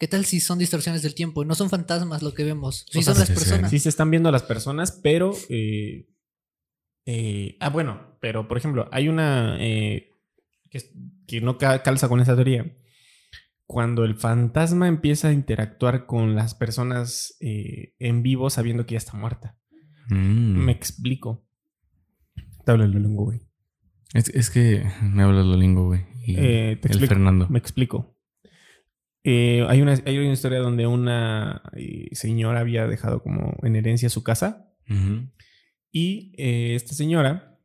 Speaker 3: ¿Qué tal si son distorsiones del tiempo? No son fantasmas lo que vemos. Sí
Speaker 2: O sea,
Speaker 3: son las
Speaker 4: sí,
Speaker 3: personas.
Speaker 2: Sí se están viendo a las personas, pero... eh, eh, ah, bueno, pero por ejemplo, hay una eh, que, no ca- calza con esa teoría. Cuando el fantasma empieza a interactuar con las personas eh, en vivo sabiendo que ya está muerta.
Speaker 4: Mm.
Speaker 2: Me explico. Te hablo el lenguaje, güey.
Speaker 4: Es, es que me habla Lolingo, güey. Y
Speaker 2: Eh, te
Speaker 4: el
Speaker 2: explico.
Speaker 4: Fernando.
Speaker 2: Me explico. Eh, hay, una, hay una historia donde una eh, señora había dejado como en herencia su casa y eh, esta señora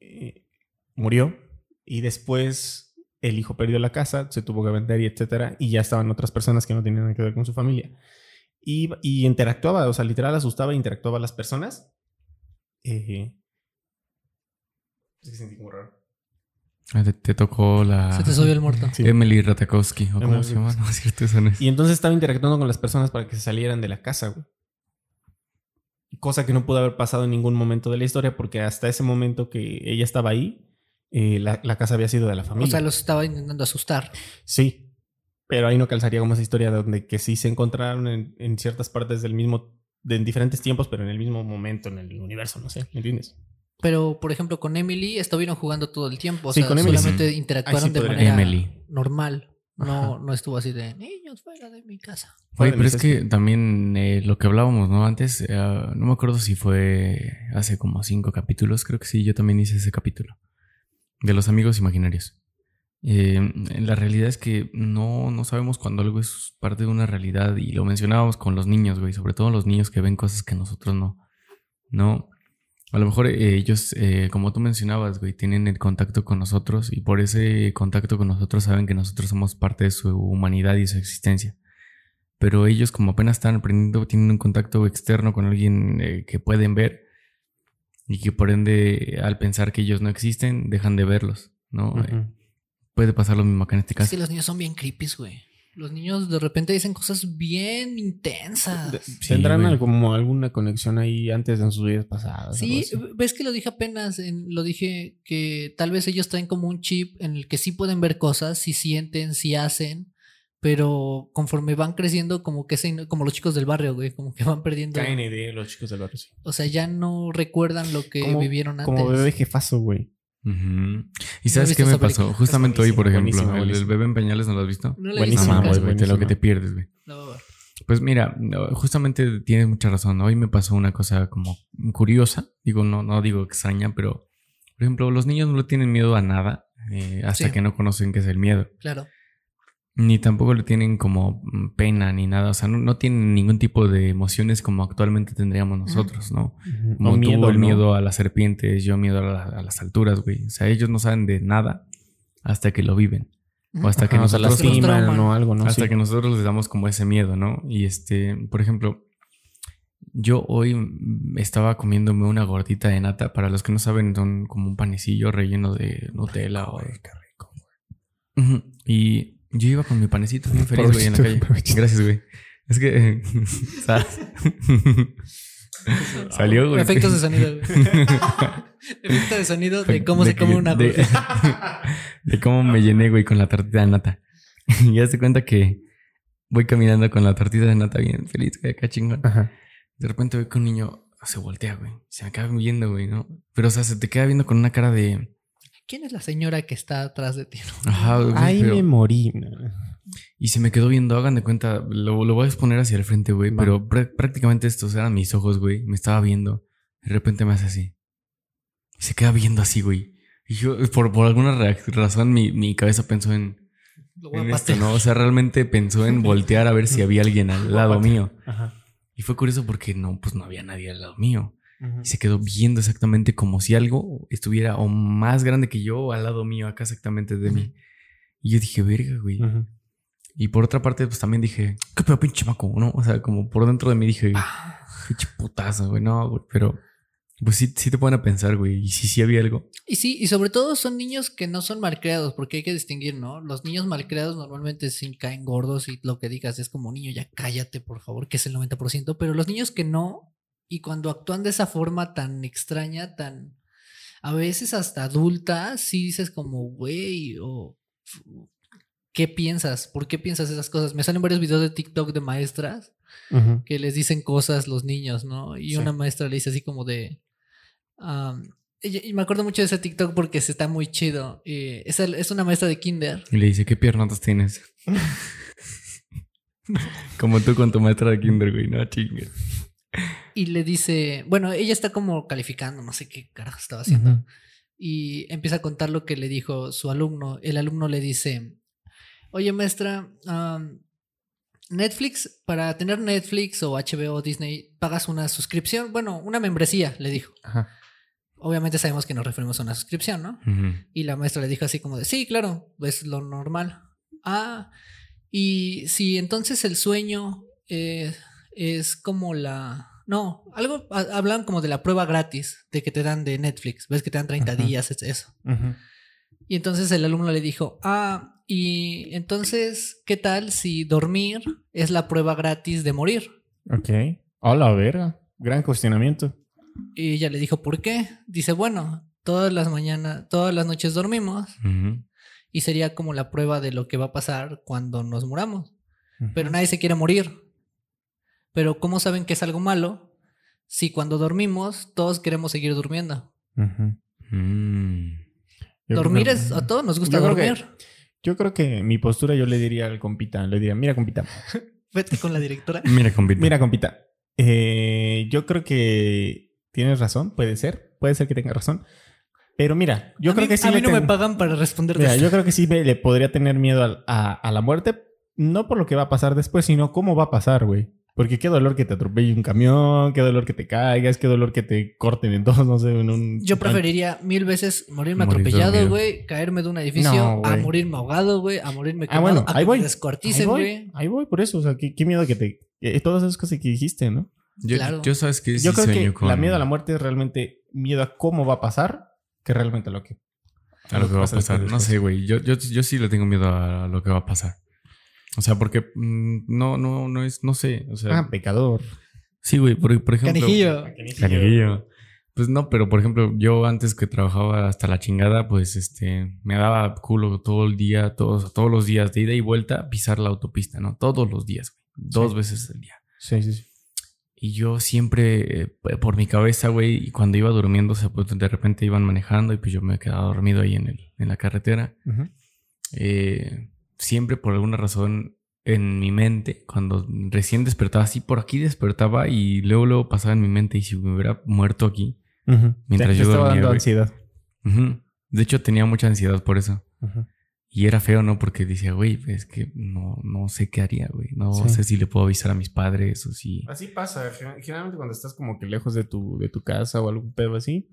Speaker 2: eh, murió y después el hijo perdió la casa, se tuvo que vender y etcétera y ya estaban otras personas que no tenían nada que ver con su familia. Y, y interactuaba, o sea, literal asustaba e interactuaba a las personas. Eh, es que sentí como raro.
Speaker 4: Ah, te, te tocó la.
Speaker 3: Se te subió el muerto.
Speaker 2: Sí.
Speaker 4: Emily Ratakowski. ¿O cómo se llama? (laughs) No, es cierto, eso no es.
Speaker 2: Y entonces estaba interactuando con las personas para que se salieran de la casa, güey. Cosa que no pudo haber pasado en ningún momento de la historia porque hasta ese momento que ella estaba ahí, eh, la, la casa había sido de la
Speaker 3: O
Speaker 2: familia.
Speaker 3: sea, los estaba intentando asustar.
Speaker 2: Sí, pero ahí no calzaría como esa historia donde que sí se encontraron en, en ciertas partes del mismo, de, en diferentes tiempos, pero en el mismo momento en el universo, no sé, ¿me entiendes?
Speaker 3: Pero, por ejemplo, con Emily estuvieron jugando todo el tiempo. O
Speaker 2: Sí,
Speaker 3: sea,
Speaker 2: con Emily
Speaker 3: solamente
Speaker 2: sí.
Speaker 3: interactuaron
Speaker 2: sí
Speaker 3: de manera
Speaker 4: Emily.
Speaker 3: normal. No, no estuvo así de niños fuera de mi casa.
Speaker 4: Oye, pero es que también eh, lo que hablábamos, ¿no? Antes, eh, no me acuerdo si fue hace como cinco capítulos, creo que sí, yo también hice ese capítulo. De los amigos imaginarios. Eh, la realidad es que no, no sabemos cuando algo es parte de una realidad y lo mencionábamos con los niños, güey, sobre todo los niños que ven cosas que nosotros no. No. A lo mejor eh, ellos, eh, como tú mencionabas, güey, tienen el contacto con nosotros y por ese contacto con nosotros saben que nosotros somos parte de su humanidad y su existencia. Pero ellos, como apenas están aprendiendo, tienen un contacto externo con alguien eh, que pueden ver y que por ende, al pensar que ellos no existen, dejan de verlos, ¿no? Eh, puede pasar lo mismo acá en este
Speaker 3: Es
Speaker 4: caso.
Speaker 3: que los niños son bien creepy, güey. Los niños de repente dicen cosas bien intensas.
Speaker 4: Sí,
Speaker 2: ¿Tendrán al- como alguna conexión ahí antes en sus vidas pasadas?
Speaker 3: Sí, ves que lo dije apenas, en- lo dije que tal vez ellos traen como un chip en el que sí pueden ver cosas, sí sienten, sí hacen, pero conforme van creciendo como que se, como los chicos del barrio, güey, como que van perdiendo,
Speaker 2: Caen idea los chicos del barrio, sí.
Speaker 3: o sea, ya no recuerdan lo que
Speaker 2: Como-
Speaker 3: vivieron antes.
Speaker 2: Como bebé jefazo, güey.
Speaker 4: ¿Y sabes qué me pasó?
Speaker 3: película.
Speaker 4: Justamente hoy, por ejemplo, el, bebé en pañales, ¿no lo has visto?
Speaker 3: No
Speaker 2: Buenísima,
Speaker 3: visto
Speaker 4: No mames, güey, lo que te pierdes, güey. Pues mira, justamente tienes mucha razón. Hoy me pasó una cosa como curiosa. Digo, no, no digo extraña, pero por ejemplo, los niños no le tienen miedo a nada eh, hasta
Speaker 3: Sí.
Speaker 4: que no conocen qué es el miedo.
Speaker 3: Claro.
Speaker 4: Ni tampoco le tienen como mm, pena ni nada. O sea, no, no tienen ningún tipo de emociones como actualmente tendríamos nosotros, ¿no? Como
Speaker 2: O
Speaker 4: tú,
Speaker 2: miedo,
Speaker 4: el
Speaker 2: ¿no?
Speaker 4: miedo a las serpientes, yo miedo a, la- a las alturas, güey. O sea, ellos no saben de nada hasta que lo viven. O hasta que
Speaker 2: Ajá, o sea,
Speaker 4: nosotros
Speaker 3: los
Speaker 2: lastiman o algo, ¿no?
Speaker 4: hasta
Speaker 2: Sí.
Speaker 4: que nosotros les damos como ese miedo, ¿no? Y este, por ejemplo, yo hoy estaba comiéndome una gordita de nata. Para los que no saben, son como un panecillo relleno de Nutella o de... Ujú. Y yo iba con mi panecito bien feliz, güey, en la calle. Gracias, güey. Es que... (laughs) ¿sabes? (laughs) Salió, güey.
Speaker 3: Efectos de sonido. güey. (laughs) Efecto de sonido de cómo se come una
Speaker 4: de, de cómo me llené, güey, con la tortita de nata. Y ya se cuenta que voy caminando con la tortita de nata bien feliz, güey, acá chingón.
Speaker 2: Ajá.
Speaker 4: De repente veo que un niño se voltea, güey. Se me acaba viendo, güey, ¿no? Pero, o sea, se te queda viendo con una cara de...
Speaker 3: ¿Quién es la señora que está atrás de ti? (laughs)
Speaker 4: Ajá, güey,
Speaker 2: Ay,
Speaker 4: pero-
Speaker 2: me morí.
Speaker 4: Y se me quedó viendo, hagan de cuenta, lo, lo voy a exponer hacia el frente, güey.
Speaker 2: Va.
Speaker 4: Pero prá- prácticamente estos eran mis ojos, güey. Me estaba viendo. De repente me hace así. Y se queda viendo así, güey. Y yo, por, por alguna razón, mi, mi cabeza pensó en,
Speaker 3: Lo voy a
Speaker 4: en esto,
Speaker 3: patear.
Speaker 4: ¿no? O sea, realmente pensó en (laughs) voltear a ver si había alguien al lado mío.
Speaker 2: Ajá.
Speaker 4: Y fue curioso porque no, pues no había nadie al lado mío. Y se quedó viendo exactamente como si algo estuviera o más grande que yo o al lado mío, acá exactamente de mí. Y yo dije, verga, güey. Y por otra parte, pues también dije, qué pedo, pinche maco, ¿no? O sea, como por dentro de mí dije, pinche putazo, güey, no, güey. Pero, pues sí, sí te ponen a pensar, güey. Y sí, sí había algo.
Speaker 3: Y sí, y sobre todo son niños que no son malcriados, porque hay que distinguir, ¿no? Los niños malcriados normalmente sí caen gordos y lo que digas es como niño, ya cállate, por favor, que es el 90%, pero los niños que no, y cuando actúan de esa forma tan extraña, tan a veces hasta adulta, sí dices como, güey, o ¿qué piensas? ¿Por qué piensas esas cosas? Me salen varios videos de TikTok de maestras que les dicen cosas los niños, ¿no? Y
Speaker 2: Sí.
Speaker 3: una maestra le dice así como de... am, y, y me acuerdo mucho de ese TikTok porque se está muy chido. Eh, es, el- es una maestra de kinder.
Speaker 4: Y le dice, ¿qué piernotas tienes? (laughs) como tú con tu maestra de kinder, güey, no chingue.
Speaker 3: Y le dice, bueno, ella está como calificando, no sé qué carajo estaba haciendo. Y empieza a contar lo que le dijo su alumno. El alumno le dice, oye maestra, Netflix, para tener Netflix o HBO Disney, pagas una suscripción, bueno, una membresía, le dijo.
Speaker 2: Ajá.
Speaker 3: Obviamente sabemos que nos referimos a una suscripción, ¿no? Y la maestra le dijo así como de, sí, claro, es lo normal. Ah, y si entonces el sueño eh, es como la... No, algo, ha- hablan como de la prueba gratis de que te dan de Netflix. Ves que te dan 30
Speaker 2: Ajá.
Speaker 3: días, es eso. Y entonces el alumno le dijo, ah, y entonces, ¿qué tal si dormir es la prueba gratis de morir?
Speaker 2: Ok. Hola, verga. Gran cuestionamiento.
Speaker 3: Y ella le dijo, ¿por qué? Dice, bueno, todas las mañanas, todas las noches dormimos y sería como la prueba de lo que va a pasar cuando nos muramos. Pero nadie se quiere morir. Pero ¿cómo saben que es algo malo si cuando dormimos todos queremos seguir durmiendo?
Speaker 4: Mm.
Speaker 2: Creo
Speaker 3: Dormir es. A todos nos gusta
Speaker 2: Yo creo que-
Speaker 3: dormir.
Speaker 2: Yo creo que mi postura yo le diría al compita, le diría, mira compita, (laughs)
Speaker 3: Vete con la directora. (laughs)
Speaker 4: Mira, compita.
Speaker 2: mira compita, eh, yo creo que tienes razón, puede ser, puede ser que tenga razón, pero mira, yo
Speaker 3: a
Speaker 2: creo
Speaker 3: mí,
Speaker 2: que sí
Speaker 3: a mí no me pagan para responder
Speaker 2: Mira, yo creo que sí me- le podría tener miedo a, a la muerte, no por lo que va a pasar después, sino cómo va a pasar, güey. Porque qué dolor que te atropelle un camión, qué dolor que te caigas, qué dolor que te corten en dos, (laughs) no sé, en un...
Speaker 3: Yo preferiría mil veces morirme
Speaker 4: Morir
Speaker 3: atropellado, güey, caerme de un edificio,
Speaker 2: No,
Speaker 3: a morirme ahogado, güey, a morirme
Speaker 2: Ah,
Speaker 3: quemado,
Speaker 2: bueno,
Speaker 3: a
Speaker 2: ahí
Speaker 3: que
Speaker 2: voy.
Speaker 3: me
Speaker 2: Ahí
Speaker 3: descuarticen,
Speaker 2: voy,
Speaker 3: güey.
Speaker 2: ahí voy, por eso, o sea, qué, qué miedo que te... eh, todas esas cosas que dijiste, ¿no?
Speaker 4: Yo,
Speaker 3: Claro.
Speaker 4: yo sabes que
Speaker 2: Yo
Speaker 4: sí
Speaker 2: creo
Speaker 4: sueño
Speaker 2: que
Speaker 4: con
Speaker 2: la miedo a la muerte es realmente miedo a cómo va a pasar que realmente a lo que...
Speaker 4: a lo que va a
Speaker 2: pasa
Speaker 4: pasar.
Speaker 2: después.
Speaker 4: No sé, güey. Yo, yo, yo sí le tengo miedo a lo que va a pasar. O sea, porque mm, no, no, no es, no sé. O sea,
Speaker 2: Ah, pecador.
Speaker 4: sí, güey. Por, por ejemplo.
Speaker 3: Canijillo.
Speaker 4: Canijillo. Pues no, pero por ejemplo, yo antes que trabajaba hasta la chingada, pues este, me daba culo todo el día, todos, todos los días, de ida y vuelta, pisar la autopista, ¿no? Todos los días, güey. Dos
Speaker 2: Sí.
Speaker 4: veces al día.
Speaker 2: Sí, sí, sí.
Speaker 4: Y yo siempre, eh, por mi cabeza, güey, y cuando iba durmiendo, o sea, pues de repente iban manejando y pues yo me quedaba dormido ahí en, el, en la carretera.
Speaker 2: Ujú.
Speaker 4: Eh, siempre por alguna razón en mi mente, cuando recién despertaba, así por aquí despertaba y luego, luego pasaba en mi mente y si me hubiera muerto aquí.
Speaker 2: Ujú.
Speaker 4: Mientras
Speaker 2: Te- te
Speaker 4: yo
Speaker 2: estaba
Speaker 4: dormía,
Speaker 2: dando
Speaker 4: güey.
Speaker 2: ansiedad.
Speaker 4: Ujú. De hecho, tenía mucha ansiedad por eso. Y era feo, ¿no? Porque decía, güey, es que no, no sé qué haría, güey. No
Speaker 2: Sí.
Speaker 4: sé si le puedo avisar a mis padres o si...
Speaker 2: Así pasa. Gen- Generalmente cuando estás como que lejos de tu, de tu casa o algún pedo así,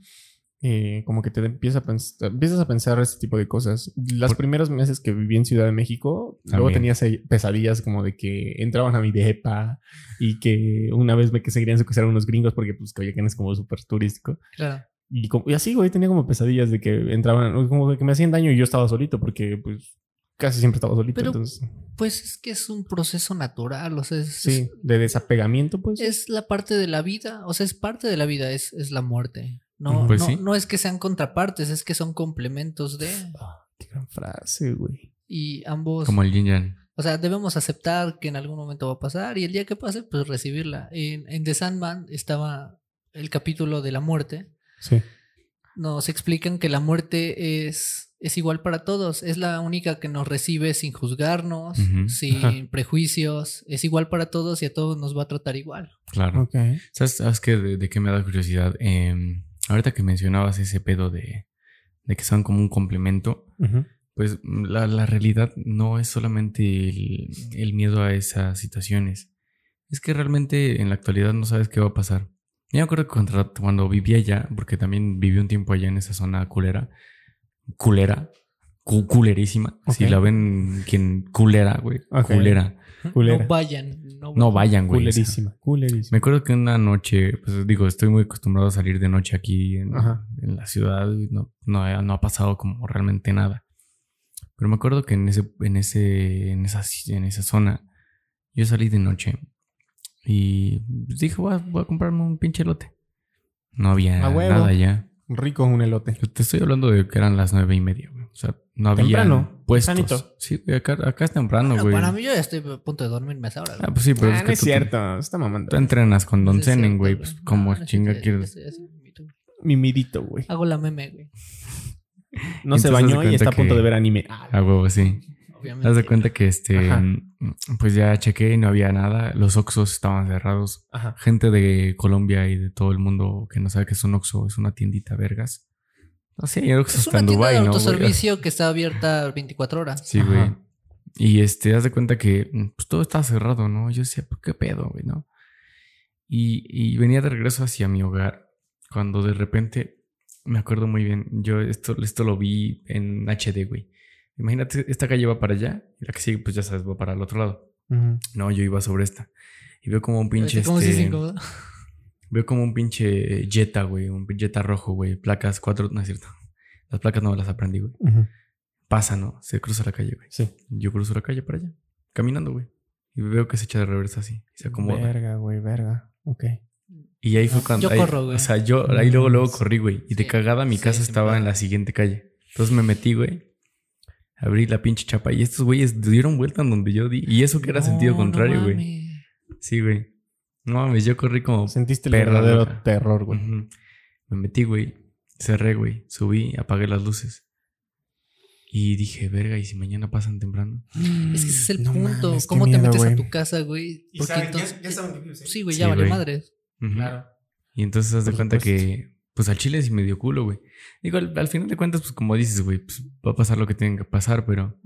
Speaker 2: eh, como que te empieza a empiezas a pensar ese tipo de cosas. Los
Speaker 4: Por-
Speaker 2: primeros meses que viví en Ciudad de México, luego
Speaker 4: También.
Speaker 2: tenía se- pesadillas como de que entraban a mi depa y que una vez me que se querían secuestrar unos gringos porque pues Coyoacán es como súper turístico.
Speaker 3: Claro.
Speaker 2: Y, como- y así, güey, tenía como pesadillas de que entraban, como que me hacían daño y yo estaba solito porque pues casi siempre estaba solito.
Speaker 3: Pero-
Speaker 2: entonces,
Speaker 3: Pues es que es un proceso natural, o sea, es,
Speaker 2: sí, de desapegamiento pues.
Speaker 3: es la parte de la vida, o sea, es parte de la vida, es, es la muerte. No,
Speaker 4: Pues
Speaker 3: no,
Speaker 4: sí.
Speaker 3: no es que sean contrapartes, es que son complementos de.
Speaker 2: Ah, qué gran frase, güey.
Speaker 3: Y ambos.
Speaker 4: Como el yin yang.
Speaker 3: O sea, debemos aceptar que en algún momento va a pasar y el día que pase, pues recibirla. En, en The Sandman estaba el capítulo de la muerte.
Speaker 2: Sí.
Speaker 3: Nos explican que la muerte es, es igual para todos. Es la única que nos recibe sin juzgarnos, sin
Speaker 2: Ajá.
Speaker 3: prejuicios. Es igual para todos y a todos nos va a tratar igual.
Speaker 4: Claro.
Speaker 2: Ok.
Speaker 4: ¿Sabes, sabes qué? De, de qué me da curiosidad? Eh, ahorita que mencionabas ese pedo de, de que son como un complemento, pues la, la realidad no es solamente el, el miedo a esas situaciones. Es que realmente en la actualidad no sabes qué va a pasar. Yo me acuerdo que cuando, cuando vivía allá, porque también viví un tiempo allá en esa zona culera, culera, cu- culerísima. Si la ven, quien culera, güey, culera.
Speaker 2: Culera.
Speaker 3: No vayan. No,
Speaker 4: No vayan, güey.
Speaker 2: Culerísima. Culerísima.
Speaker 4: Me acuerdo que una noche, pues digo, estoy muy acostumbrado a salir de noche aquí en, en la ciudad y no, no, ha- no ha pasado como realmente nada. Pero me acuerdo que en ese, en ese, en esa, en esa zona, yo salí de noche y pues, dije, voy a, voy a comprarme un pinche lote. No había nada ya.
Speaker 2: Rico un elote.
Speaker 4: Te estoy hablando de que eran las nueve y media, güey. O sea, no había
Speaker 2: Temprano,
Speaker 4: puestos. Sí, güey, acá, acá es temprano,
Speaker 3: Bueno,
Speaker 4: güey.
Speaker 3: para mí yo ya estoy a punto de dormirme a esa hora.
Speaker 4: Ah, pues sí, pero
Speaker 2: Ah,
Speaker 4: es
Speaker 2: no
Speaker 4: que
Speaker 2: es
Speaker 4: tú,
Speaker 2: cierto. Está mamando.
Speaker 4: tú entrenas con Don Zenen,
Speaker 3: cierto,
Speaker 4: güey. Pues como
Speaker 3: No,
Speaker 4: chinga
Speaker 3: sí,
Speaker 4: quieres.
Speaker 2: Mimidito, güey.
Speaker 3: Hago la meme, güey. (laughs)
Speaker 2: No se bañó y está a punto de ver anime. Ah,
Speaker 4: A huevo, sí.
Speaker 3: Obviamente.
Speaker 4: Haz de cuenta que este,
Speaker 2: Ajá.
Speaker 4: pues ya chequé y no había nada. Los Oxxos estaban cerrados.
Speaker 2: Ajá.
Speaker 4: Gente de Colombia y de todo el mundo que no sabe que es un Oxxo, es una tiendita vergas. No sé, el Oxxo
Speaker 3: Es
Speaker 4: está
Speaker 3: una
Speaker 4: en
Speaker 3: tienda
Speaker 4: Dubái,
Speaker 3: de autoservicio que está abierta 24 horas.
Speaker 4: Sí, güey. Y este, haz de cuenta que pues, todo estaba cerrado, ¿no? Yo decía, ¿por qué pedo, güey, no? Y, y venía de regreso hacia mi hogar cuando de repente, me acuerdo muy bien, yo esto, esto lo vi en HD, güey. Imagínate, esta calle va para allá y la que sigue, pues ya sabes, va para el otro lado.
Speaker 2: Ujú.
Speaker 4: No, yo iba sobre esta. Y veo como un pinche,
Speaker 3: ¿Cómo se
Speaker 4: este,
Speaker 3: dice incómodo?
Speaker 4: Veo como un pinche Jetta, güey, un Jetta rojo, güey, placas cuatro, no es cierto. Las placas no me las aprendí, güey. Pasa, ¿no? Se cruza la calle, güey.
Speaker 2: Sí.
Speaker 4: Yo cruzo la calle para allá, caminando, güey. Y veo que se echa de reversa así, y se acomoda.
Speaker 2: Verga, güey, verga. Ok.
Speaker 4: Y ahí fue cuando.
Speaker 3: yo
Speaker 4: ahí-
Speaker 3: corro, güey.
Speaker 4: O sea, yo ahí luego, luego corrí, güey. Y de
Speaker 3: Sí,
Speaker 4: cagada mi
Speaker 3: sí,
Speaker 4: casa
Speaker 3: sí,
Speaker 4: estaba en la siguiente calle. Entonces me metí, güey. Abrí la pinche chapa. Y estos güeyes dieron vuelta en donde yo di. Y eso que era sentido contrario,
Speaker 3: no
Speaker 4: güey. sí, güey. No mames, yo corrí como.
Speaker 2: Sentiste el
Speaker 4: Perra
Speaker 2: verdadero
Speaker 4: loca.
Speaker 2: terror, güey.
Speaker 4: Me metí, güey. cerré, güey. Subí, apagué las luces. Y dije, verga, ¿y si mañana pasan temprano?
Speaker 3: Es que ese es el
Speaker 2: No
Speaker 3: punto.
Speaker 2: mames,
Speaker 3: ¿Cómo te metes
Speaker 2: güey.
Speaker 3: a tu casa, güey?
Speaker 2: Y
Speaker 3: Porque
Speaker 2: saben- ya-
Speaker 3: entonces-
Speaker 2: ya saben que vives ahí.
Speaker 3: Sí, güey,
Speaker 4: Sí,
Speaker 3: ya vale
Speaker 4: güey.
Speaker 3: madres.
Speaker 2: Claro.
Speaker 4: Y entonces haz de cuenta
Speaker 2: supuesto.
Speaker 4: que, pues al chile sí me dio culo, güey. Digo, al, al final de cuentas, pues como dices, güey, pues va a pasar lo que tenga que pasar, pero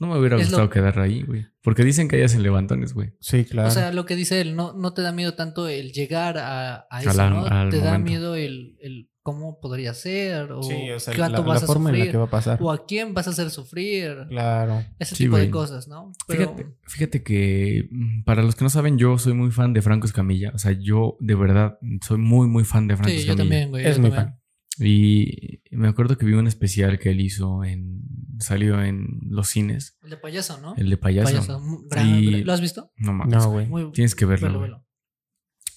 Speaker 4: no me hubiera
Speaker 3: Es
Speaker 4: gustado
Speaker 3: lo-
Speaker 4: quedar ahí, güey. Porque dicen que hay hacen levantones, güey.
Speaker 2: Sí, claro.
Speaker 3: O sea, lo que dice él, no, no te da miedo tanto el llegar a, a eso,
Speaker 4: la-
Speaker 3: ¿no? te da miedo el, el cómo podría ser o,
Speaker 2: sí, o sea, la, la
Speaker 3: vas a
Speaker 2: forma en la
Speaker 3: sufrir
Speaker 2: que va a pasar.
Speaker 3: o a quién vas a hacer sufrir.
Speaker 2: Claro.
Speaker 3: Ese
Speaker 4: Sí,
Speaker 3: tipo de cosas, ¿no? Pero
Speaker 4: Fíjate, fíjate que mm, para los que no saben, yo soy muy fan de Franco Escamilla. O sea, yo de verdad soy muy, muy fan de Franco
Speaker 3: sí, yo
Speaker 4: Escamilla.
Speaker 3: también, güey.
Speaker 2: Es
Speaker 3: yo
Speaker 2: muy
Speaker 3: también.
Speaker 2: fan.
Speaker 4: Y me acuerdo que vi un especial que él hizo en. Salió en los cines.
Speaker 3: El de payaso, ¿no?
Speaker 4: El de payaso.
Speaker 3: Payaso,
Speaker 4: Y-
Speaker 3: ¿Lo has visto?
Speaker 4: No mames.
Speaker 2: No, güey.
Speaker 3: Muy
Speaker 4: Tienes que verlo.
Speaker 3: velo,
Speaker 4: güey.
Speaker 3: velo.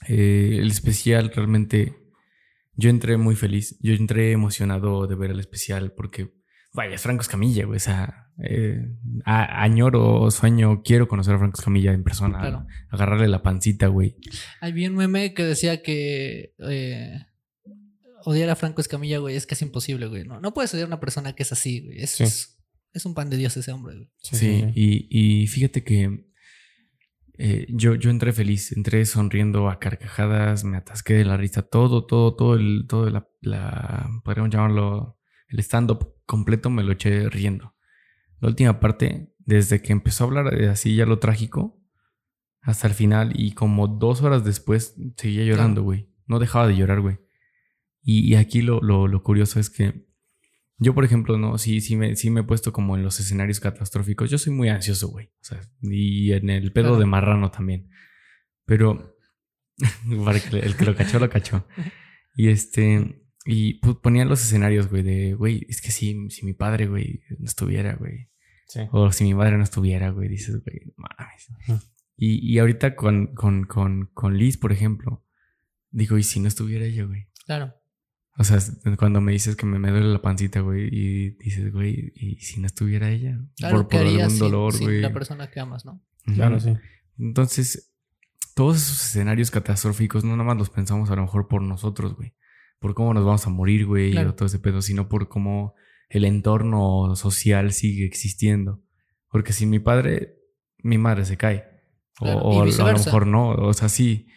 Speaker 4: Eh, el especial realmente. Yo entré muy feliz. Yo entré emocionado de ver el especial porque. Vaya, es Franco Escamilla, güey. O sea, eh, a- añoro, sueño, quiero conocer a Franco Escamilla en persona.
Speaker 3: Claro.
Speaker 4: Agarrarle la pancita, güey.
Speaker 3: Hay un meme que decía que eh, odiar a Franco Escamilla, güey, es casi imposible, güey. No, no puedes odiar a una persona que es así, güey. Es,
Speaker 2: Sí.
Speaker 3: es, es un pan de Dios ese hombre, güey.
Speaker 4: Sí, Y, y fíjate que eh, yo, yo entré feliz, entré sonriendo a carcajadas, me atasqué de la risa, todo, todo, todo el, todo la, la podríamos llamarlo, el stand-up completo me lo eché riendo. La última parte, desde que empezó a hablar de así ya lo trágico, hasta el final, y como dos horas después seguía llorando, güey. No dejaba de llorar, güey. Y, y aquí lo, lo, lo curioso es que yo, por ejemplo, no, sí, sí me, sí me he puesto como en los escenarios catastróficos. Yo soy muy ansioso, güey. O sea, y en el pedo
Speaker 3: Claro.
Speaker 4: de marrano también. Pero (laughs) para que el que lo cachó, lo cachó. Y este, y pu- ponían los escenarios, güey, de, güey, es que si, si mi padre, güey, no estuviera, güey.
Speaker 2: Sí.
Speaker 4: O si mi madre no estuviera, güey, dices, güey, mames. Y, y ahorita con, con, con, con Liz, por ejemplo, digo, ¿y si no estuviera ella, güey?
Speaker 3: Claro.
Speaker 4: O sea, cuando me dices que me, me duele la pancita, güey, y dices, güey, ¿y si no estuviera ella?
Speaker 3: Claro,
Speaker 4: por
Speaker 3: ¿qué
Speaker 4: por algún
Speaker 3: sin-
Speaker 4: dolor,
Speaker 3: sin
Speaker 4: güey.
Speaker 3: la persona que amas, ¿no?
Speaker 2: Claro, sí.
Speaker 4: Entonces, todos esos escenarios catastróficos no nada más los pensamos a lo mejor por nosotros, güey. Por cómo nos vamos a morir, güey,
Speaker 3: Claro.
Speaker 4: o todo ese pedo, sino por cómo el entorno social sigue existiendo. Porque sin mi padre, mi madre se cae. O-
Speaker 3: Claro,
Speaker 4: o, a lo mejor no, o sea, sí.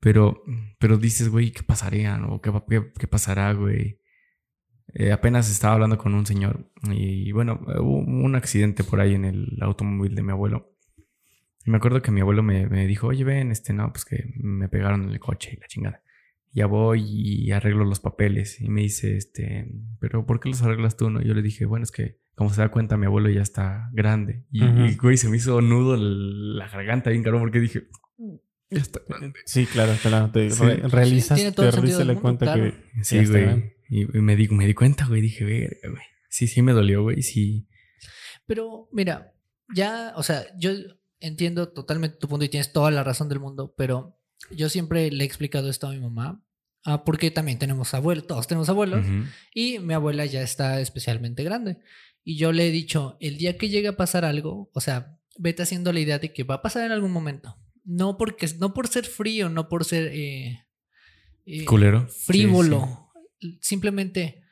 Speaker 4: Pero, pero dices, güey, ¿qué pasaría? ¿no? ¿Qué, qué, qué pasará, güey? Eh, apenas estaba hablando con un señor y, bueno, hubo un accidente por ahí en el automóvil de mi abuelo. Y me acuerdo que mi abuelo me, me dijo, oye, ven, este, no, pues que me pegaron en el coche y la chingada. Ya voy y arreglo los papeles. Y me dice, este, pero ¿por qué los arreglas tú? No? Yo le dije, bueno, es que como se da cuenta, mi abuelo ya está grande. Y,
Speaker 2: Ujú.
Speaker 4: y, güey, se me hizo nudo la garganta bien caro porque dije, (laughs) está grande.
Speaker 2: Sí, claro, claro. Te
Speaker 4: Sí.
Speaker 2: re- realizas,
Speaker 3: todo
Speaker 2: te realizas la
Speaker 3: mundo,
Speaker 2: cuenta
Speaker 3: claro.
Speaker 2: que.
Speaker 4: Sí, güey. Y me di, me di cuenta, güey. Dije, verga, güey. Sí, sí me dolió, güey. Sí.
Speaker 3: Pero mira, ya, o sea, yo entiendo totalmente tu punto y tienes toda la razón del mundo, pero yo siempre le he explicado esto a mi mamá, ah, porque también tenemos abuelos, todos tenemos abuelos,
Speaker 4: Ujú.
Speaker 3: y mi abuela ya está especialmente grande. Y yo le he dicho, el día que llegue a pasar algo, o sea, vete haciendo la idea de que va a pasar en algún momento. No porque, no por ser frío, no por ser eh, eh,
Speaker 4: Culero.
Speaker 3: frívolo. Simplemente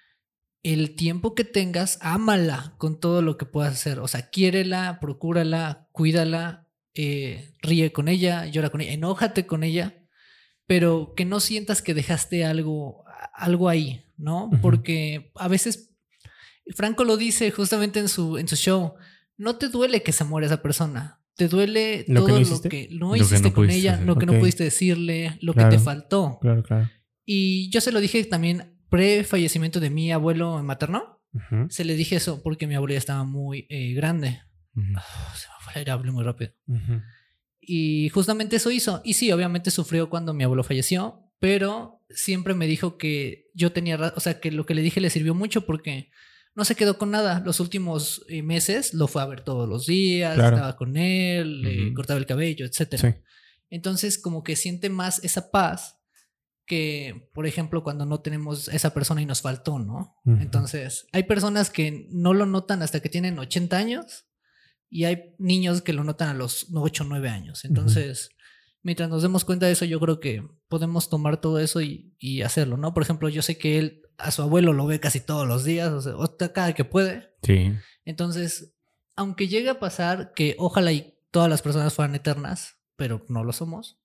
Speaker 3: el tiempo que tengas, ámala con todo lo que puedas hacer. O sea, quiérela, procúrala, cuídala, eh, ríe con ella, llora con ella, enójate con ella, pero que no sientas que dejaste algo, algo ahí, ¿no? Porque a veces, Franco lo dice justamente en su, en su show, no te duele que se muera esa persona. Te duele
Speaker 2: ¿Lo que
Speaker 3: todo
Speaker 2: no
Speaker 3: lo
Speaker 2: hiciste?
Speaker 3: que no
Speaker 4: Lo que
Speaker 3: hiciste
Speaker 4: no
Speaker 3: con ella,
Speaker 4: hacer.
Speaker 3: lo que
Speaker 2: Ok.
Speaker 3: no pudiste decirle, lo que
Speaker 2: Claro.
Speaker 3: te faltó.
Speaker 2: Claro, claro.
Speaker 3: Y yo se lo dije también pre-fallecimiento de mi abuelo materno.
Speaker 2: Ujú,
Speaker 3: Se le dije eso porque mi abuelo ya estaba muy eh, grande.
Speaker 4: Ujú.
Speaker 3: Oh, se me fue el aire, hablé muy rápido.
Speaker 2: ujú.
Speaker 3: Y justamente eso hizo. Y sí, obviamente sufrió cuando mi abuelo falleció, pero siempre me dijo que yo tenía, o sea, que lo que le dije le sirvió mucho porque no se quedó con nada. Los últimos eh, meses lo fue a ver todos los días,
Speaker 2: Claro.
Speaker 3: estaba con él, le
Speaker 4: Ujú.
Speaker 3: cortaba el cabello, etcétera.
Speaker 2: Sí.
Speaker 3: Entonces, como que siente más esa paz que, por ejemplo, cuando no tenemos esa persona y nos faltó, ¿no? Entonces, hay personas que no lo notan hasta que tienen 80 años y hay niños que lo notan a los 8 o 9 años. Entonces, mientras nos demos cuenta de eso, yo creo que podemos tomar todo eso y, y hacerlo, ¿no? Por ejemplo, yo sé que él a su abuelo lo ve casi todos los días, o sea, cada que puede.
Speaker 4: Sí.
Speaker 3: Entonces, aunque llegue a pasar que ojalá y todas las personas fueran eternas, pero no lo somos,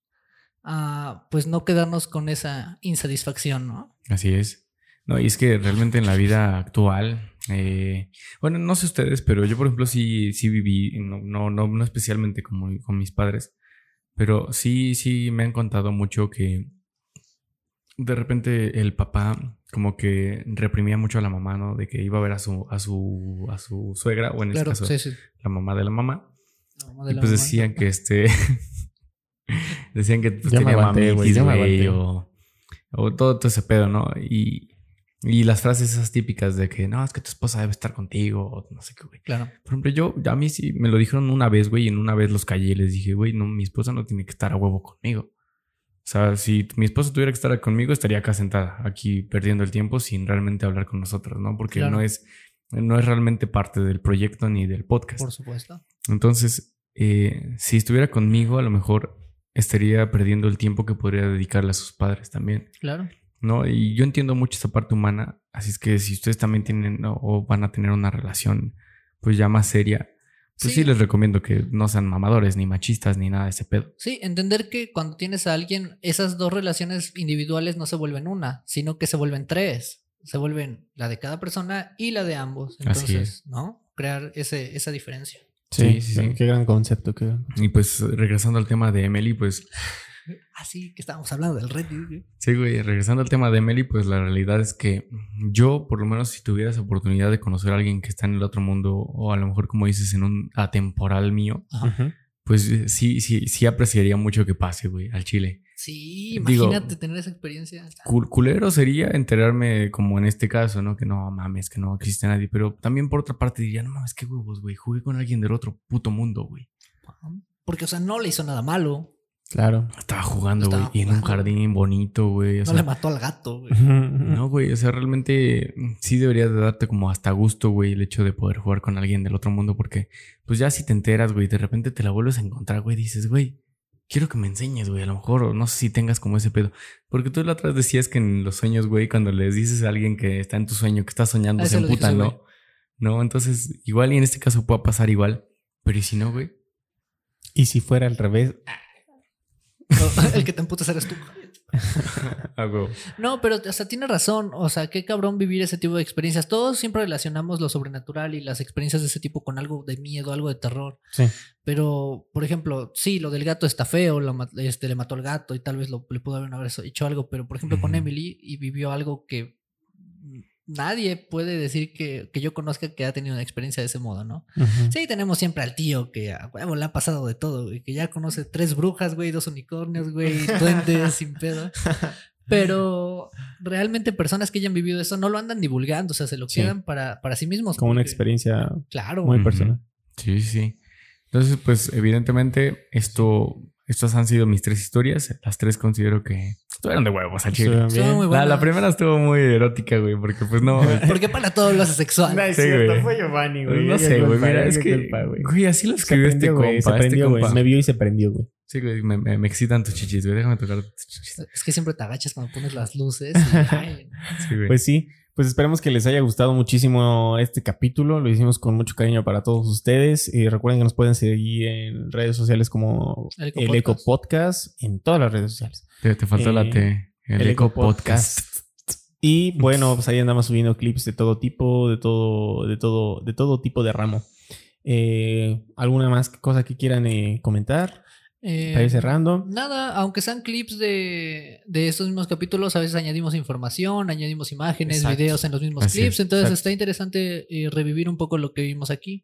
Speaker 3: ah, pues no quedarnos con esa insatisfacción, ¿no?
Speaker 4: Así es. No, y es que realmente en la vida actual, eh, bueno, no sé ustedes, pero yo por ejemplo sí, sí viví, no, no, no, no especialmente como con mis padres, pero sí, sí me han contado mucho que de repente el papá como que reprimía mucho a la mamá, ¿no? De que iba a ver a su, a su, a su suegra, o en
Speaker 3: Claro,
Speaker 4: este caso,
Speaker 3: sí, sí.
Speaker 4: la mamá de la mamá.
Speaker 3: La mamá de
Speaker 4: Y
Speaker 3: la
Speaker 4: pues
Speaker 3: mamá.
Speaker 4: decían que este. (laughs) decían que pues,
Speaker 2: Ya
Speaker 4: tenía mamitis, güey, o todo, todo ese pedo, ¿no? Y, y las frases esas típicas de que no, es que tu esposa debe estar contigo, o no sé qué, güey.
Speaker 3: Claro.
Speaker 4: Por ejemplo, yo, a mí sí me lo dijeron una vez, güey, y en una vez los callé y les dije, güey, no, mi esposa no tiene que estar a huevo conmigo. O sea, si mi esposa tuviera que estar conmigo, estaría acá sentada, aquí perdiendo el tiempo sin realmente hablar con nosotros, ¿no? Porque
Speaker 3: Claro.
Speaker 4: no es, no es realmente parte del proyecto ni del podcast.
Speaker 3: Por supuesto.
Speaker 4: Entonces, eh, si estuviera conmigo, a lo mejor estaría perdiendo el tiempo que podría dedicarle a sus padres también,
Speaker 3: Claro.
Speaker 4: ¿no? Y yo entiendo mucho esa parte humana, así es que si ustedes también tienen o van a tener una relación, pues ya más seria, pues sí.
Speaker 3: Sí.
Speaker 4: les recomiendo que no sean mamadores, ni machistas, ni nada de ese pedo.
Speaker 3: Sí, entender que cuando tienes a alguien, esas dos relaciones individuales no se vuelven una, sino que se vuelven tres. Se vuelven la de cada persona y la de ambos.
Speaker 4: Así
Speaker 3: Entonces, ¿no? Crear ese, esa diferencia.
Speaker 4: Sí, sí, sí.
Speaker 2: Qué gran concepto. Qué gran-
Speaker 4: Y pues regresando al tema de Emily, pues
Speaker 3: Así que estábamos hablando del Reddit.
Speaker 4: Sí, güey, regresando al tema de Emily, pues la realidad es que yo, por lo menos, si tuviera esa oportunidad de conocer a alguien que está en el otro mundo, o a lo mejor, como dices, en un atemporal mío, pues eh, sí, sí, sí apreciaría mucho que pase, güey, al Chile.
Speaker 3: Sí,
Speaker 4: Digo-
Speaker 3: imagínate tener esa experiencia.
Speaker 4: Cul- culero sería enterarme, como en este caso, ¿no? Que no mames, que no existe nadie, pero también por otra parte diría, no mames, qué huevos, güey, jugué con alguien del otro puto mundo, güey.
Speaker 3: Porque, o sea, no le hizo nada malo.
Speaker 2: Claro.
Speaker 4: Estaba jugando, güey, y en un jardín bonito, güey.
Speaker 3: No
Speaker 4: sea,
Speaker 3: le mató al gato, güey.
Speaker 4: No, güey, o sea, realmente mm, sí debería de darte como hasta gusto, güey, el hecho de poder jugar con alguien del otro mundo, porque pues ya si te enteras, güey, de repente te la vuelves a encontrar, güey, dices, güey, quiero que me enseñes, güey, a lo mejor, o no sé si tengas como ese pedo. Porque tú la otra vez decías que en los sueños, güey, cuando les dices a alguien que está en tu sueño, que está soñando,
Speaker 3: Ah,
Speaker 4: se emputan,
Speaker 3: ese
Speaker 4: ¿no? No, entonces, igual y en este caso pueda pasar igual, pero ¿y si no, güey?
Speaker 2: Y si fuera al revés, (laughs)
Speaker 3: El que te emputas eres tú. (laughs) No, pero, o sea, tiene razón. O sea, qué cabrón vivir ese tipo de experiencias. Todos siempre relacionamos lo sobrenatural y las experiencias de ese tipo con algo de miedo, algo de terror.
Speaker 2: sí.
Speaker 3: Pero, por ejemplo, sí, lo del gato está feo, lo este, le mató al gato y tal vez lo, le pudo haber hecho algo. Pero, por ejemplo, con. Emily y vivió algo que nadie puede decir que, que yo conozca que ha tenido una experiencia de ese modo, ¿no? Sí, tenemos siempre al tío que a huevo le ha pasado de todo, güey, que ya conoce tres brujas, güey, dos unicornios, güey, (laughs) duendes sin pedo. Pero realmente personas que hayan vivido eso no lo andan divulgando, o sea, se lo
Speaker 2: Sí.
Speaker 3: quedan para, para sí mismos.
Speaker 2: Como una experiencia
Speaker 3: Claro.
Speaker 2: muy personal.
Speaker 4: Sí, sí, sí. Entonces, pues, evidentemente, esto, estas han sido mis tres historias. Las tres considero que estuvieron de huevos al chile.
Speaker 2: Bien.
Speaker 3: muy
Speaker 4: La, la primera estuvo muy erótica, güey, porque pues no. (laughs)
Speaker 3: Porque para todo lo hace sexual.
Speaker 2: No es
Speaker 4: Sí,
Speaker 2: cierto,
Speaker 4: güey.
Speaker 2: fue Giovanni, güey.
Speaker 4: no sé, güey. Mira, es que.
Speaker 2: culpa, güey.
Speaker 4: Güey, así lo escribió este compa.
Speaker 2: Se
Speaker 4: este
Speaker 2: prendió, güey.
Speaker 4: compa.
Speaker 2: Me vio y se prendió, güey.
Speaker 4: Sí, güey, me, me, me excitan tus chichis, güey. Déjame tocar tus chichis.
Speaker 3: Es que siempre te agachas cuando pones las luces. y, (laughs) ay,
Speaker 4: Sí, güey.
Speaker 2: Pues sí, pues esperemos que les haya gustado muchísimo este capítulo. Lo hicimos con mucho cariño para todos ustedes. Y recuerden que nos pueden seguir en redes sociales como
Speaker 3: El Eco
Speaker 2: el Eco
Speaker 3: Podcast.
Speaker 2: Podcast en todas las redes sociales.
Speaker 4: Te, te faltó
Speaker 2: eh,
Speaker 4: la T. El, Eco Podcast.
Speaker 2: Y bueno, pues ahí andamos subiendo clips de todo tipo, de todo, de todo, de todo tipo de ramo. Eh, ¿Alguna más cosa que quieran eh, comentar?
Speaker 3: eh,
Speaker 2: Para ir cerrando.
Speaker 3: Nada, aunque sean clips de, de estos mismos capítulos, a veces añadimos información, añadimos imágenes,
Speaker 2: Exacto.
Speaker 3: videos en los mismos
Speaker 4: Así
Speaker 3: clips.
Speaker 4: es,
Speaker 3: Entonces
Speaker 2: exacto.
Speaker 3: está interesante eh, revivir un poco lo que vimos aquí.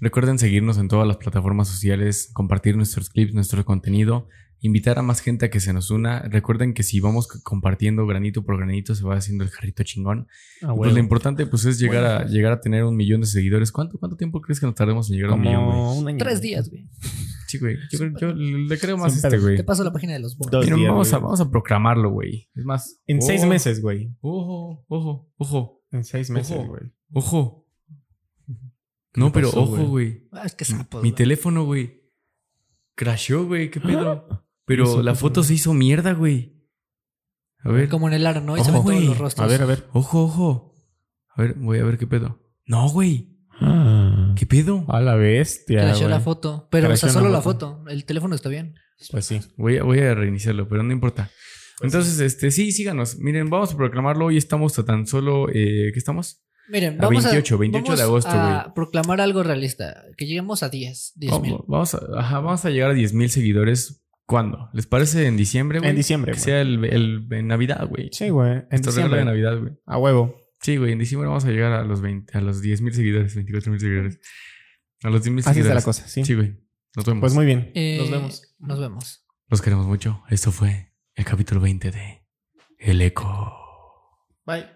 Speaker 4: Recuerden seguirnos en todas las plataformas sociales, compartir nuestros clips, nuestro contenido, invitar a más gente a que se nos una. Recuerden que si vamos compartiendo granito por granito, se va haciendo el jarrito chingón.
Speaker 2: Ah,
Speaker 4: Pues lo importante pues es llegar a llegar a tener un millón de seguidores. ¿Cuánto, cuánto tiempo crees que nos tardemos en llegar a un millón, güey?
Speaker 2: Un año.
Speaker 3: Tres días, güey.
Speaker 4: Sí, güey. Yo, creo- yo le creo más
Speaker 2: Sin
Speaker 4: este, güey.
Speaker 3: Te paso la página de los bonos.
Speaker 2: Días,
Speaker 4: vamos, a, vamos a proclamarlo, güey. Es más.
Speaker 2: En seis meses, güey.
Speaker 4: Ojo, ojo, ojo,
Speaker 2: En seis meses,
Speaker 4: Ojo.
Speaker 2: güey.
Speaker 4: ojo. No, pero
Speaker 2: pasó,
Speaker 4: ojo,
Speaker 2: güey?
Speaker 4: güey.
Speaker 3: Ah, es que
Speaker 4: Mi-
Speaker 3: sapos.
Speaker 4: Mi
Speaker 3: güey.
Speaker 4: teléfono, güey. Crashó, güey. ¿Qué pedo? Pero la
Speaker 2: pasó,
Speaker 4: foto se hizo mierda, güey. A ver.
Speaker 3: Como en el aro, ¿no? Y se ven todos los rostros.
Speaker 2: A ver, a ver.
Speaker 4: Ojo, ojo. A ver, voy a ver qué pedo. No, güey.
Speaker 2: Ah,
Speaker 4: ¿Qué pedo?
Speaker 2: a la bestia.
Speaker 3: Crashó la foto. Pero, o sea,
Speaker 2: Crashó
Speaker 3: solo
Speaker 2: la
Speaker 3: la foto. El teléfono está bien.
Speaker 2: Pues sí.
Speaker 4: Voy a, voy a reiniciarlo, pero no importa. Entonces, este, sí, síganos. Miren, vamos a proclamarlo. Hoy estamos a tan solo. Eh, ¿Qué estamos?
Speaker 3: Miren,
Speaker 4: A
Speaker 3: vamos
Speaker 4: 28,
Speaker 3: a,
Speaker 4: 28 de
Speaker 3: vamos
Speaker 4: agosto,
Speaker 3: a proclamar algo realista. Que lleguemos a 10. 10 mil.
Speaker 4: Vamos, vamos a, ajá, vamos a llegar a 10 mil seguidores. ¿Cuándo? ¿Les parece en diciembre, güey?
Speaker 2: En diciembre,
Speaker 4: Que
Speaker 2: güey.
Speaker 4: sea el, el- en Navidad, güey.
Speaker 2: Sí, güey. En
Speaker 4: Nuestro regalo de
Speaker 2: diciembre.
Speaker 4: Navidad, güey.
Speaker 2: A huevo.
Speaker 4: Sí, güey. En diciembre vamos a llegar a los 20, a los 10 mil seguidores, 24 mil seguidores. A los 10 mil
Speaker 2: Así
Speaker 4: seguidores.
Speaker 2: está la cosa, sí.
Speaker 4: Sí, güey. Nos vemos.
Speaker 2: Pues muy bien.
Speaker 3: Eh,
Speaker 2: Nos vemos.
Speaker 3: Nos vemos.
Speaker 4: Los queremos mucho. Esto fue el capítulo 20 de El Eco.
Speaker 2: Bye.